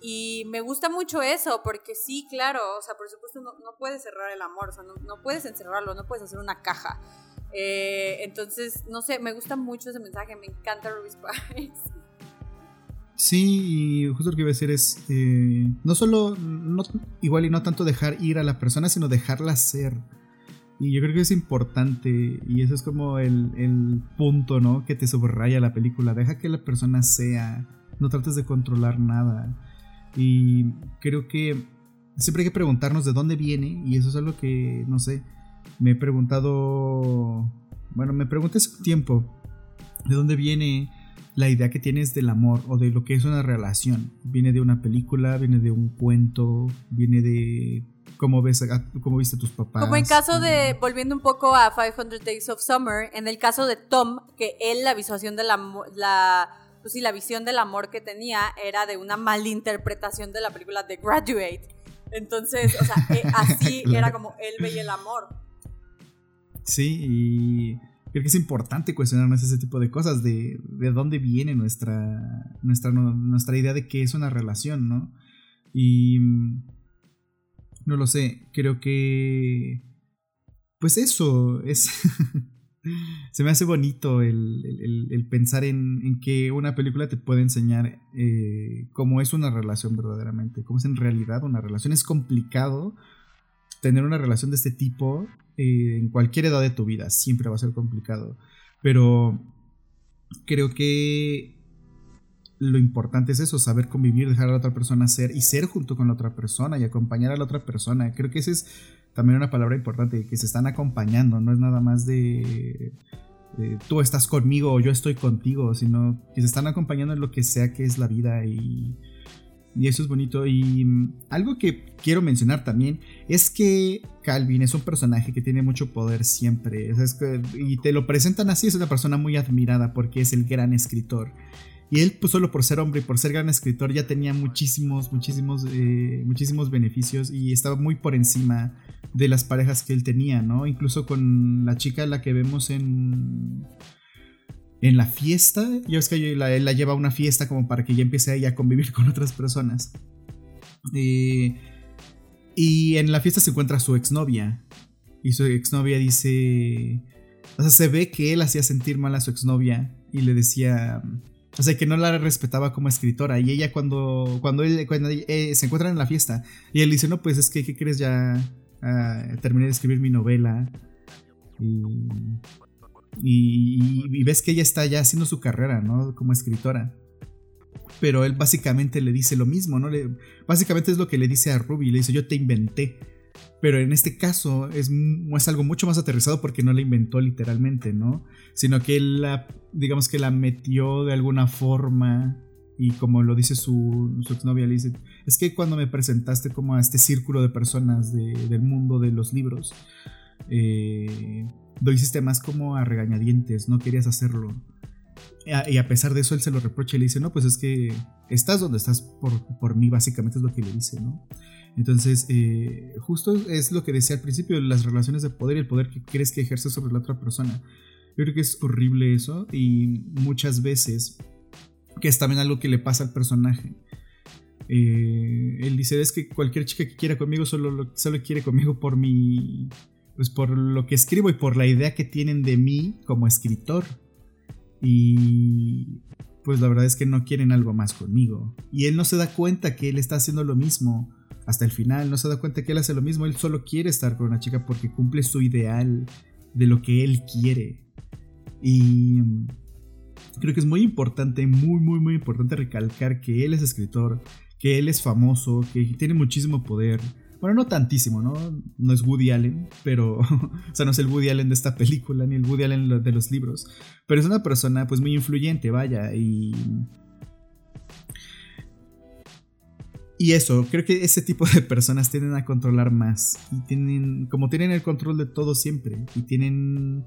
S2: Y me gusta mucho eso, porque sí, claro, o sea, por supuesto no, puedes cerrar el amor, o sea, no, puedes encerrarlo, no puedes hacer una caja. Eh, entonces, no sé, me gusta mucho ese mensaje, me encanta Ruby Sparks.
S3: Sí, y justo lo que iba a decir es, eh, no solo, igual y no tanto dejar ir a la persona, sino dejarla ser. Y yo creo que es importante, y eso es como el, punto, ¿no? Que te subraya la película. Deja que la persona sea, no trates de controlar nada. Y creo que siempre hay que preguntarnos de dónde viene, y eso es algo que, no sé, me he preguntado, bueno, me pregunté hace tiempo, ¿de dónde viene la idea que tienes del amor o de lo que es una relación? ¿Viene de una película? ¿Viene de un cuento? ¿Viene de cómo ves cómo viste a tus papás.
S2: Como en caso de, volviendo un poco a 500 Days of Summer, en el caso de Tom, que él la visualización de la, la pues sí, la visión del amor que tenía era de una malinterpretación de la película The Graduate. Entonces, o sea, eh, así era como él veía el amor.
S3: Sí, y creo que es importante cuestionarnos ese tipo de cosas, de, de dónde viene nuestra, nuestra, nuestra idea de qué es una relación, ¿no? Y no lo sé, creo que... Pues eso, es... Se me hace bonito el, pensar en, que una película te puede enseñar eh, cómo es una relación verdaderamente, cómo es en realidad una relación. Es complicado tener una relación de este tipo eh, en cualquier edad de tu vida, siempre va a ser complicado. Pero creo que lo importante es eso, saber convivir, dejar a la otra persona ser y ser junto con la otra persona y acompañar a la otra persona. Creo que esa es también una palabra importante, que se están acompañando, no es nada más de tú estás conmigo o yo estoy contigo, sino que se están acompañando en lo que sea que es la vida y, y eso es bonito. Y mm, algo que quiero mencionar también es que Calvin es un personaje que tiene mucho poder siempre. y te lo presentan así, es una persona muy admirada porque es el gran escritor. Y él, pues solo por ser hombre y por ser gran escritor, ya tenía muchísimos, muchísimos, eh, muchísimos beneficios y estaba muy por encima de las parejas que él tenía, ¿no? Incluso con la chica la que vemos en. En la fiesta, ya ves que él la lleva a una fiesta como para que ya empiece ella a convivir con otras personas. Eh, y en la fiesta se encuentra su exnovia. Y su exnovia dice. O sea, se ve que él hacía sentir mal a su exnovia y le decía o sea, que no la respetaba como escritora. Y ella cuando, cuando, él, eh, se encuentran en la fiesta, y él dice, no, pues es que, ¿qué crees? Ya uh, terminé de escribir mi novela. Y, ves que ella está ya haciendo su carrera, ¿no? Como escritora. Pero él básicamente le dice lo mismo, ¿no? Le, básicamente es lo que le dice a Ruby. Le dice, yo te inventé. Pero en este caso es, es, algo mucho más aterrizado porque no la inventó literalmente, ¿no? Sino que él la, digamos que la metió de alguna forma y como lo dice su, su exnovia, le dice, es que cuando me presentaste como a este círculo de personas del mundo de los libros, eh, lo hiciste más como a regañadientes, no querías hacerlo. Y a pesar de eso él se lo reprocha y le dice, no, pues es que estás donde estás por, por mí, básicamente es lo que le dice, ¿no? Entonces, eh, justo es lo que decía al principio, las relaciones de poder y el poder que crees que ejerces sobre la otra persona. Yo creo que es horrible eso y muchas veces, que es también algo que le pasa al personaje. Eh, él dice, es que cualquier chica que quiera conmigo solo, solo quiere conmigo por mi... Pues por lo que escribo y por la idea que tienen de mí como escritor. Y pues la verdad es que no quieren algo más conmigo. Y él no se da cuenta que él está haciendo lo mismo hasta el final, no se da cuenta que él hace lo mismo, él solo quiere estar con una chica porque cumple su ideal de lo que él quiere. Y mm, creo que es muy importante, muy, muy, muy importante recalcar que él es escritor, que él es famoso, que tiene muchísimo poder. Bueno, no tantísimo, ¿no? No es Woody Allen, pero... o sea, no es el Woody Allen de esta película, ni el Woody Allen de los libros. Pero es una persona, pues, muy influyente, vaya, y... Y eso, creo que ese tipo de personas tienden a controlar más. Y tienen, como tienen el control de todo siempre, y tienen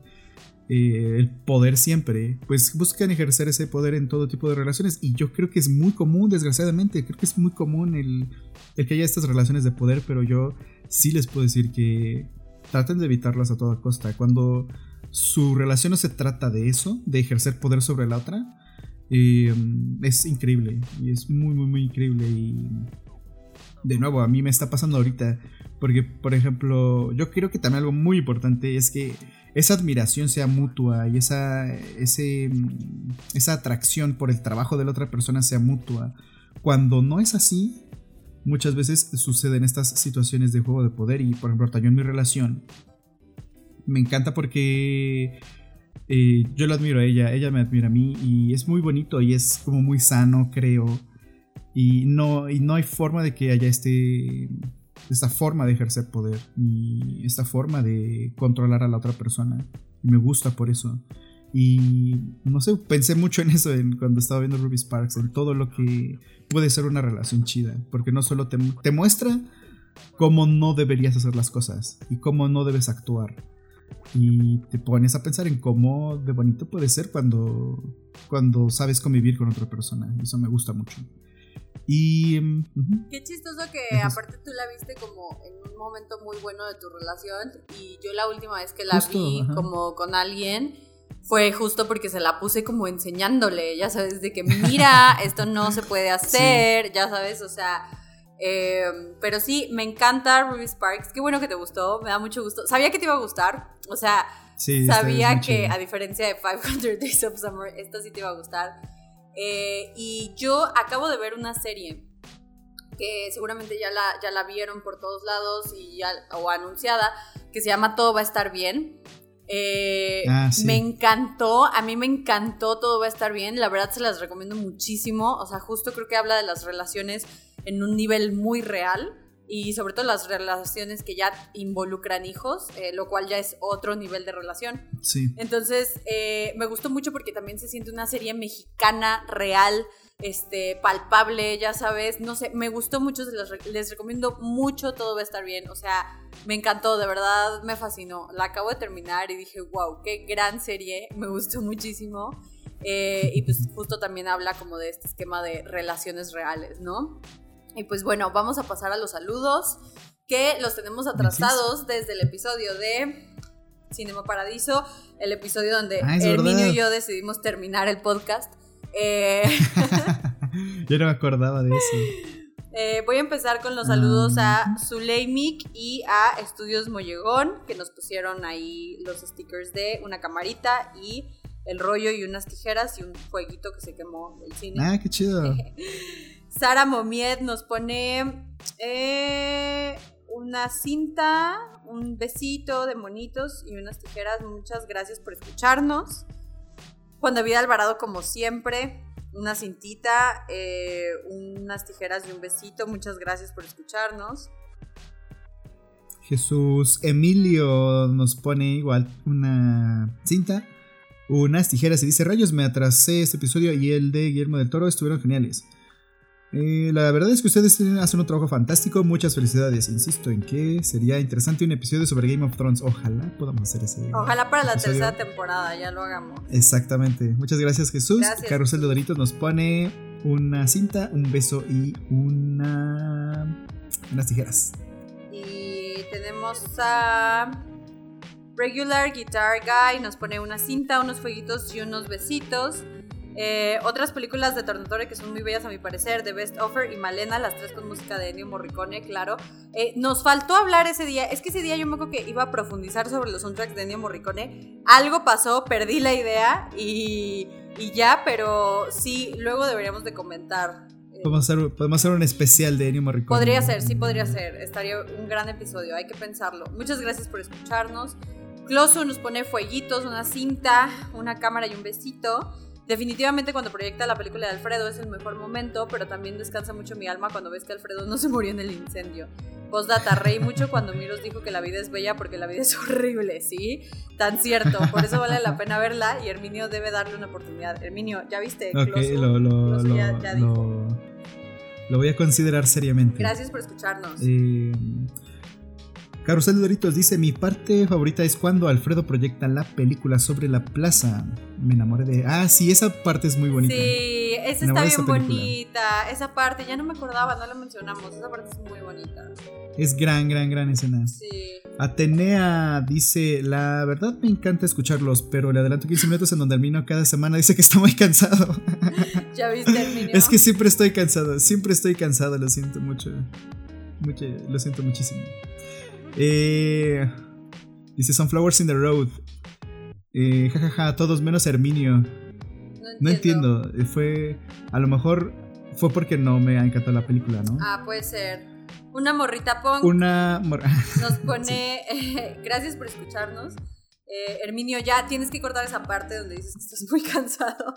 S3: eh, el poder siempre, pues buscan ejercer ese poder en todo tipo de relaciones. Y yo creo que es muy común, desgraciadamente, creo que es muy común el, que haya estas relaciones de poder, pero yo sí les puedo decir que traten de evitarlas a toda costa. Cuando su relación no se trata de eso, de ejercer poder sobre la otra, eh, es increíble. Y es muy, muy, muy increíble. Y de nuevo, a mí me está pasando ahorita. Porque, por ejemplo, yo creo que también algo muy importante es que esa admiración sea mutua y esa, ese, esa atracción por el trabajo de la otra persona sea mutua. Cuando no es así, muchas veces suceden estas situaciones de juego de poder y por ejemplo, yo en mi relación me encanta porque eh, yo la admiro a ella, ella me admira a mí y es muy bonito y es como muy sano, creo. Y no, y no hay forma de que haya este esta forma de ejercer poder y esta forma de controlar a la otra persona. Y me gusta por eso. Y no sé, pensé mucho en eso cuando estaba viendo Ruby Sparks, en todo lo que puede ser una relación chida, porque no solo te, te muestra cómo no deberías hacer las cosas y cómo no debes actuar. Y te pones a pensar en cómo de bonito puede ser cuando, cuando sabes convivir con otra persona. Eso me gusta mucho. Y.
S2: Qué chistoso que aparte tú la viste como en un momento muy bueno de tu relación. Y yo la última vez que la vi como con alguien fue justo porque se la puse como enseñándole, ya sabes, de que mira, esto no se puede hacer, ya sabes, o sea. Em, pero sí, me encanta Ruby Sparks. Qué bueno que te gustó, me da mucho gusto. Sabía que te iba a gustar, o sea, sabía que a diferencia de 500 Days of Summer, esta sí te iba a gustar. Eh, y yo acabo de ver una serie que seguramente ya la, ya la vieron por todos lados y o anunciada, que se llama Todo va a estar bien. Eh, ah, me encantó, a mí me encantó Todo va a estar bien, la verdad se las recomiendo muchísimo, o sea, justo creo que habla de las relaciones en un nivel muy real y sobre todo las relaciones que ya involucran hijos, eh, lo cual ya es otro nivel de relación.
S3: Sí.
S2: Entonces, eh, me gustó mucho porque también se siente una serie mexicana real, este, palpable, ya sabes, no sé, me gustó mucho, les, les recomiendo mucho, todo va a estar bien, o sea, me encantó, de verdad me fascinó. La acabo de terminar y dije, wow, qué gran serie, me gustó muchísimo. Eh, y pues justo también habla como de este esquema de relaciones reales, ¿no? Y pues bueno, vamos a pasar a los saludos, que los tenemos atrasados desde el episodio de Cinema Paradiso, el episodio donde ah, Herminio y yo decidimos terminar el podcast. Eh,
S3: yo no me acordaba de eso.
S2: Eh, voy a empezar con los saludos a. Zuleimik y a Estudios Mollegón, que nos pusieron ahí los stickers de una camarita y el rollo y unas tijeras y un fueguito que se quemó el cine.
S3: Ah, qué chido.
S2: Sara Momiet nos pone eh, una cinta, un besito de monitos y unas tijeras. Muchas gracias por escucharnos. Juan David Alvarado, como siempre, una cintita, eh, unas tijeras y un besito. Muchas gracias por escucharnos.
S3: Jesús Emilio nos pone igual una cinta, unas tijeras y dice, rayos, me atrasé este episodio y el de Guillermo del Toro estuvieron geniales. Eh, la verdad es que ustedes hacen un trabajo fantástico. Muchas felicidades. Insisto en que sería interesante un episodio sobre Game of Thrones. Ojalá podamos hacer ese.
S2: Ojalá para la tercera temporada, ya lo hagamos.
S3: Exactamente. Muchas gracias, Jesús. Carrusel de Doritos nos pone una cinta, un beso y una. unas tijeras.
S2: Y tenemos a. Regular Guitar Guy nos pone una cinta, unos fueguitos y unos besitos. Eh, otras películas de Tornatore que son muy bellas a mi parecer, The Best Offer y Malena, las tres con música de Ennio Morricone, claro. Eh, nos faltó hablar ese día, es que ese día yo me acuerdo que iba a profundizar sobre los soundtracks de Ennio Morricone. Algo pasó, perdí la idea y, y ya, pero sí, luego deberíamos de comentar
S3: eh, Podemos hacer, podemos hacer un especial de Ennio Morricone.
S2: Podría ser, sí podría ser. Estaría un gran episodio, hay que pensarlo. Muchas gracias por escucharnos. Closo nos pone fueguitos, una cinta, una cámara y un besito. Definitivamente cuando proyecta la película de Alfredo es el mejor momento, pero también descansa mucho mi alma cuando ves que Alfredo no se murió en el incendio. Postdata, reí mucho cuando Miros dijo que la vida es bella porque la vida es horrible, ¿sí? Tan cierto, por eso vale la pena verla y Herminio debe darle una oportunidad. Herminio, ¿ya viste?
S3: Ok, lo, lo, lo, lo, voy a considerar seriamente.
S2: Gracias por escucharnos.
S3: Eh, Carusel de Doritos dice: Mi parte favorita es cuando Alfredo proyecta la película sobre la plaza. Me enamoré de. Ah, sí, esa parte es muy bonita.
S2: Sí, esa está bien bonita. Esa parte, ya no me acordaba, no la mencionamos. Esa parte es muy bonita.
S3: Es gran, gran, gran escena.
S2: Sí.
S3: Atenea dice: La verdad me encanta escucharlos, pero le adelanto 15 minutos en donde Armino cada semana dice que está muy cansado.
S2: ¿Ya viste, Arminio?
S3: Es que siempre estoy cansado, siempre estoy cansado, lo siento mucho. mucho lo siento muchísimo. Eh, dice Sunflowers in the Road. Eh, jajaja, todos menos Herminio. No entiendo. Eh, fue. A lo mejor fue porque no me ha encantado la película, ¿no?
S2: Ah, puede ser. Una morrita punk.
S3: Una
S2: Nos pone. gracias por escucharnos. Eh, Herminio, ya tienes que cortar esa parte donde dices que estás muy cansado.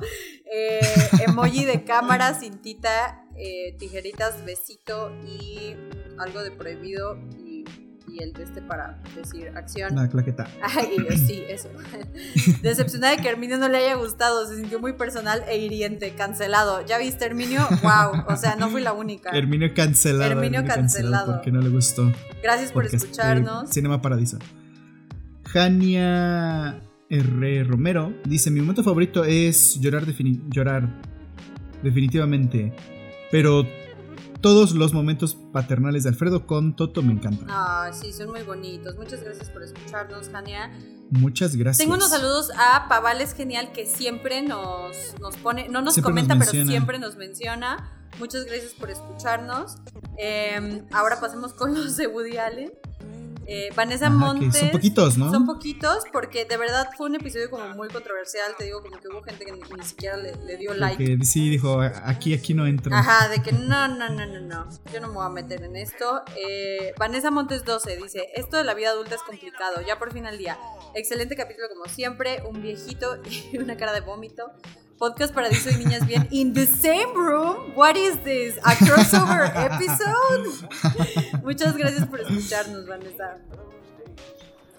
S2: Eh, emoji de cámara, cintita, eh, tijeritas, besito y algo de prohibido y el de este para decir acción.
S3: La claqueta.
S2: Ay, sí, eso. Decepcionada de que Herminio no le haya gustado, se sintió muy personal e hiriente, cancelado. ¿Ya viste, Herminio? ¡Wow! O sea, no fui la única.
S3: Herminio cancelado.
S2: Herminio, cancelado.
S3: Porque no le gustó.
S2: Gracias por escucharnos.
S3: Cinema Paradiso. Jania R. Romero dice: Mi momento favorito es llorar, llorar definitivamente. Pero todos los momentos paternales de Alfredo con Toto me encantan.
S2: Ah, sí, son muy bonitos. Muchas gracias por escucharnos, Jania.
S3: Muchas gracias.
S2: Tengo unos saludos a Pavales Genial que siempre nos, nos pone, no nos comenta, pero siempre nos menciona. Muchas gracias por escucharnos. Em, ahora pasemos con los de Woody Allen. Eh, Vanessa Montes.
S3: Son poquitos, ¿no?
S2: Son poquitos porque de verdad fue un episodio como muy controversial. Te digo, como que hubo gente que ni, siquiera le, dio like.
S3: Que sí dijo, aquí, aquí no entro.
S2: Ajá, de que no, no, no, no, no. Yo no me voy a meter en esto. Eh, Vanessa Montes 12 dice: Esto de la vida adulta es complicado. Ya por fin al día. Excelente capítulo, como siempre. Un viejito y una cara de vómito. Podcast Paradiso y Niñas Bien in the same room. What is this? A crossover episode. Muchas gracias por escucharnos, Vanessa.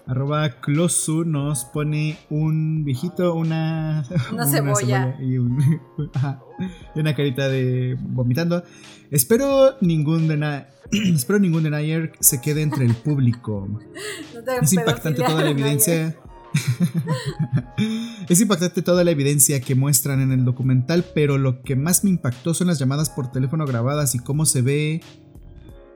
S3: Arroba Closu nos pone un viejito, una,
S2: una, cebolla,
S3: y, una carita de vomitando. Espero ningún espero ningún de se quede entre el público. es impactante toda la evidencia. es impactante toda la evidencia que muestran en el documental, pero lo que más me impactó son las llamadas por teléfono grabadas y cómo se ve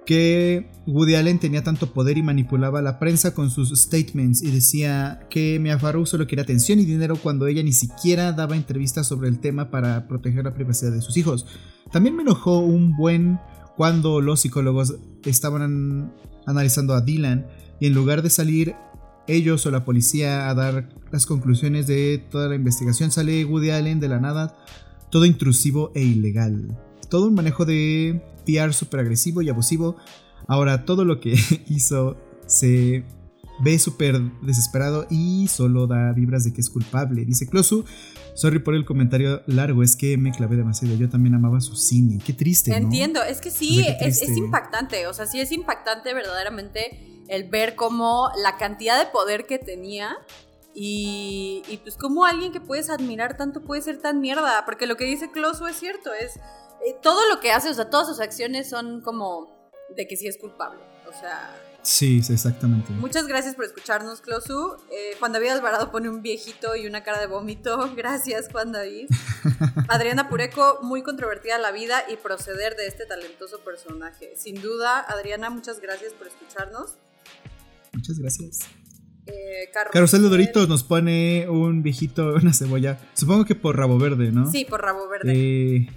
S3: que Woody Allen tenía tanto poder y manipulaba a la prensa con sus statements y decía que Mia Farrow solo quería atención y dinero cuando ella ni siquiera daba entrevistas sobre el tema para proteger la privacidad de sus hijos. También me enojó un buen cuando los psicólogos estaban analizando a Dylan y en lugar de salir ellos o la policía a dar las conclusiones de toda la investigación, sale Woody Allen de la nada, todo intrusivo e ilegal. Todo un manejo de PR súper agresivo y abusivo. Ahora, todo lo que hizo se ve súper desesperado y solo da vibras de que es culpable. Dice Closu, sorry por el comentario largo, es que me clavé demasiado. Yo también amaba su cine. Qué triste.
S2: Entiendo, es que sí, es, es impactante. O sea, sí es impactante verdaderamente el ver cómo la cantidad de poder que tenía y, y, pues como alguien que puedes admirar tanto puede ser tan mierda, porque lo que dice Closo es cierto, es eh, todo lo que hace, o sea, todas sus acciones son como de que sí es culpable, o sea...
S3: Sí, exactamente.
S2: Muchas gracias por escucharnos, Closu. Eh, Juan David Alvarado pone un viejito y una cara de vómito. Gracias, Juan David. Adriana Pureco, muy controvertida la vida y proceder de este talentoso personaje. Sin duda, Adriana, muchas gracias por escucharnos.
S3: Muchas gracias.
S2: Eh, Carrusel.
S3: Doritos nos pone un viejito, una cebolla. Supongo que por rabo verde, ¿no?
S2: Sí, por rabo verde.
S3: Eh,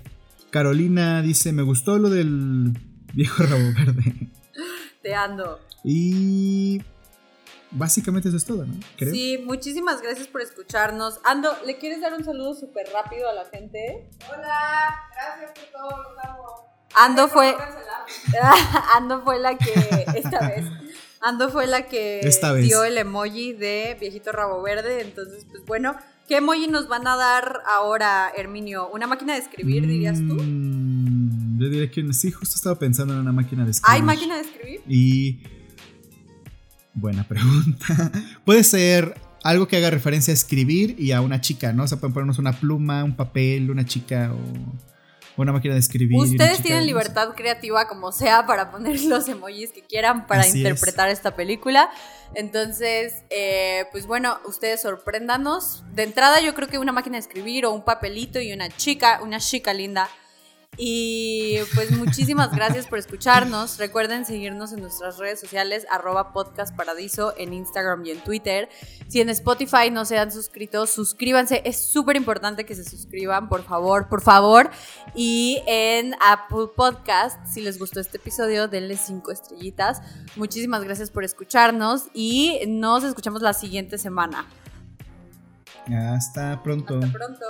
S3: Carolina dice, me gustó lo del viejo rabo verde.
S2: Te ando.
S3: Y básicamente eso es todo, ¿no? Creo.
S2: Sí, muchísimas gracias por escucharnos. Ando, ¿le quieres dar un saludo súper rápido a la gente?
S4: Hola, gracias por todo, los amo.
S2: Ando fue. Ando fue la que, esta vez, Ando fue la que dio el emoji de viejito rabo verde. Entonces, pues bueno, ¿qué emoji nos van a dar ahora, Herminio? ¿Una máquina de escribir, dirías tú?
S3: Mm, Yo diría que sí, justo estaba pensando en una máquina de escribir.
S2: ¿Hay máquina de escribir?
S3: Y. Buena pregunta. Puede ser algo que haga referencia a escribir y a una chica, ¿no? O sea, pueden ponernos una pluma, un papel, una chica o una máquina de escribir.
S2: Ustedes tienen libertad creativa como sea para poner los emojis que quieran para
S3: Así es.
S2: interpretar esta película. Entonces, eh, pues bueno, ustedes sorpréndanos. De entrada yo creo que una máquina de escribir o un papelito y una chica, una chica linda. Y pues muchísimas gracias por escucharnos. Recuerden seguirnos en nuestras redes sociales, arroba podcast paradiso en Instagram y en Twitter. Si en Spotify no se han suscrito, suscríbanse. Es súper importante que se suscriban, por favor, por favor. Y en Apple Podcast, si les gustó este episodio, denle cinco estrellitas. Muchísimas gracias por escucharnos y nos escuchamos la siguiente semana.
S3: Hasta pronto.
S2: Hasta pronto.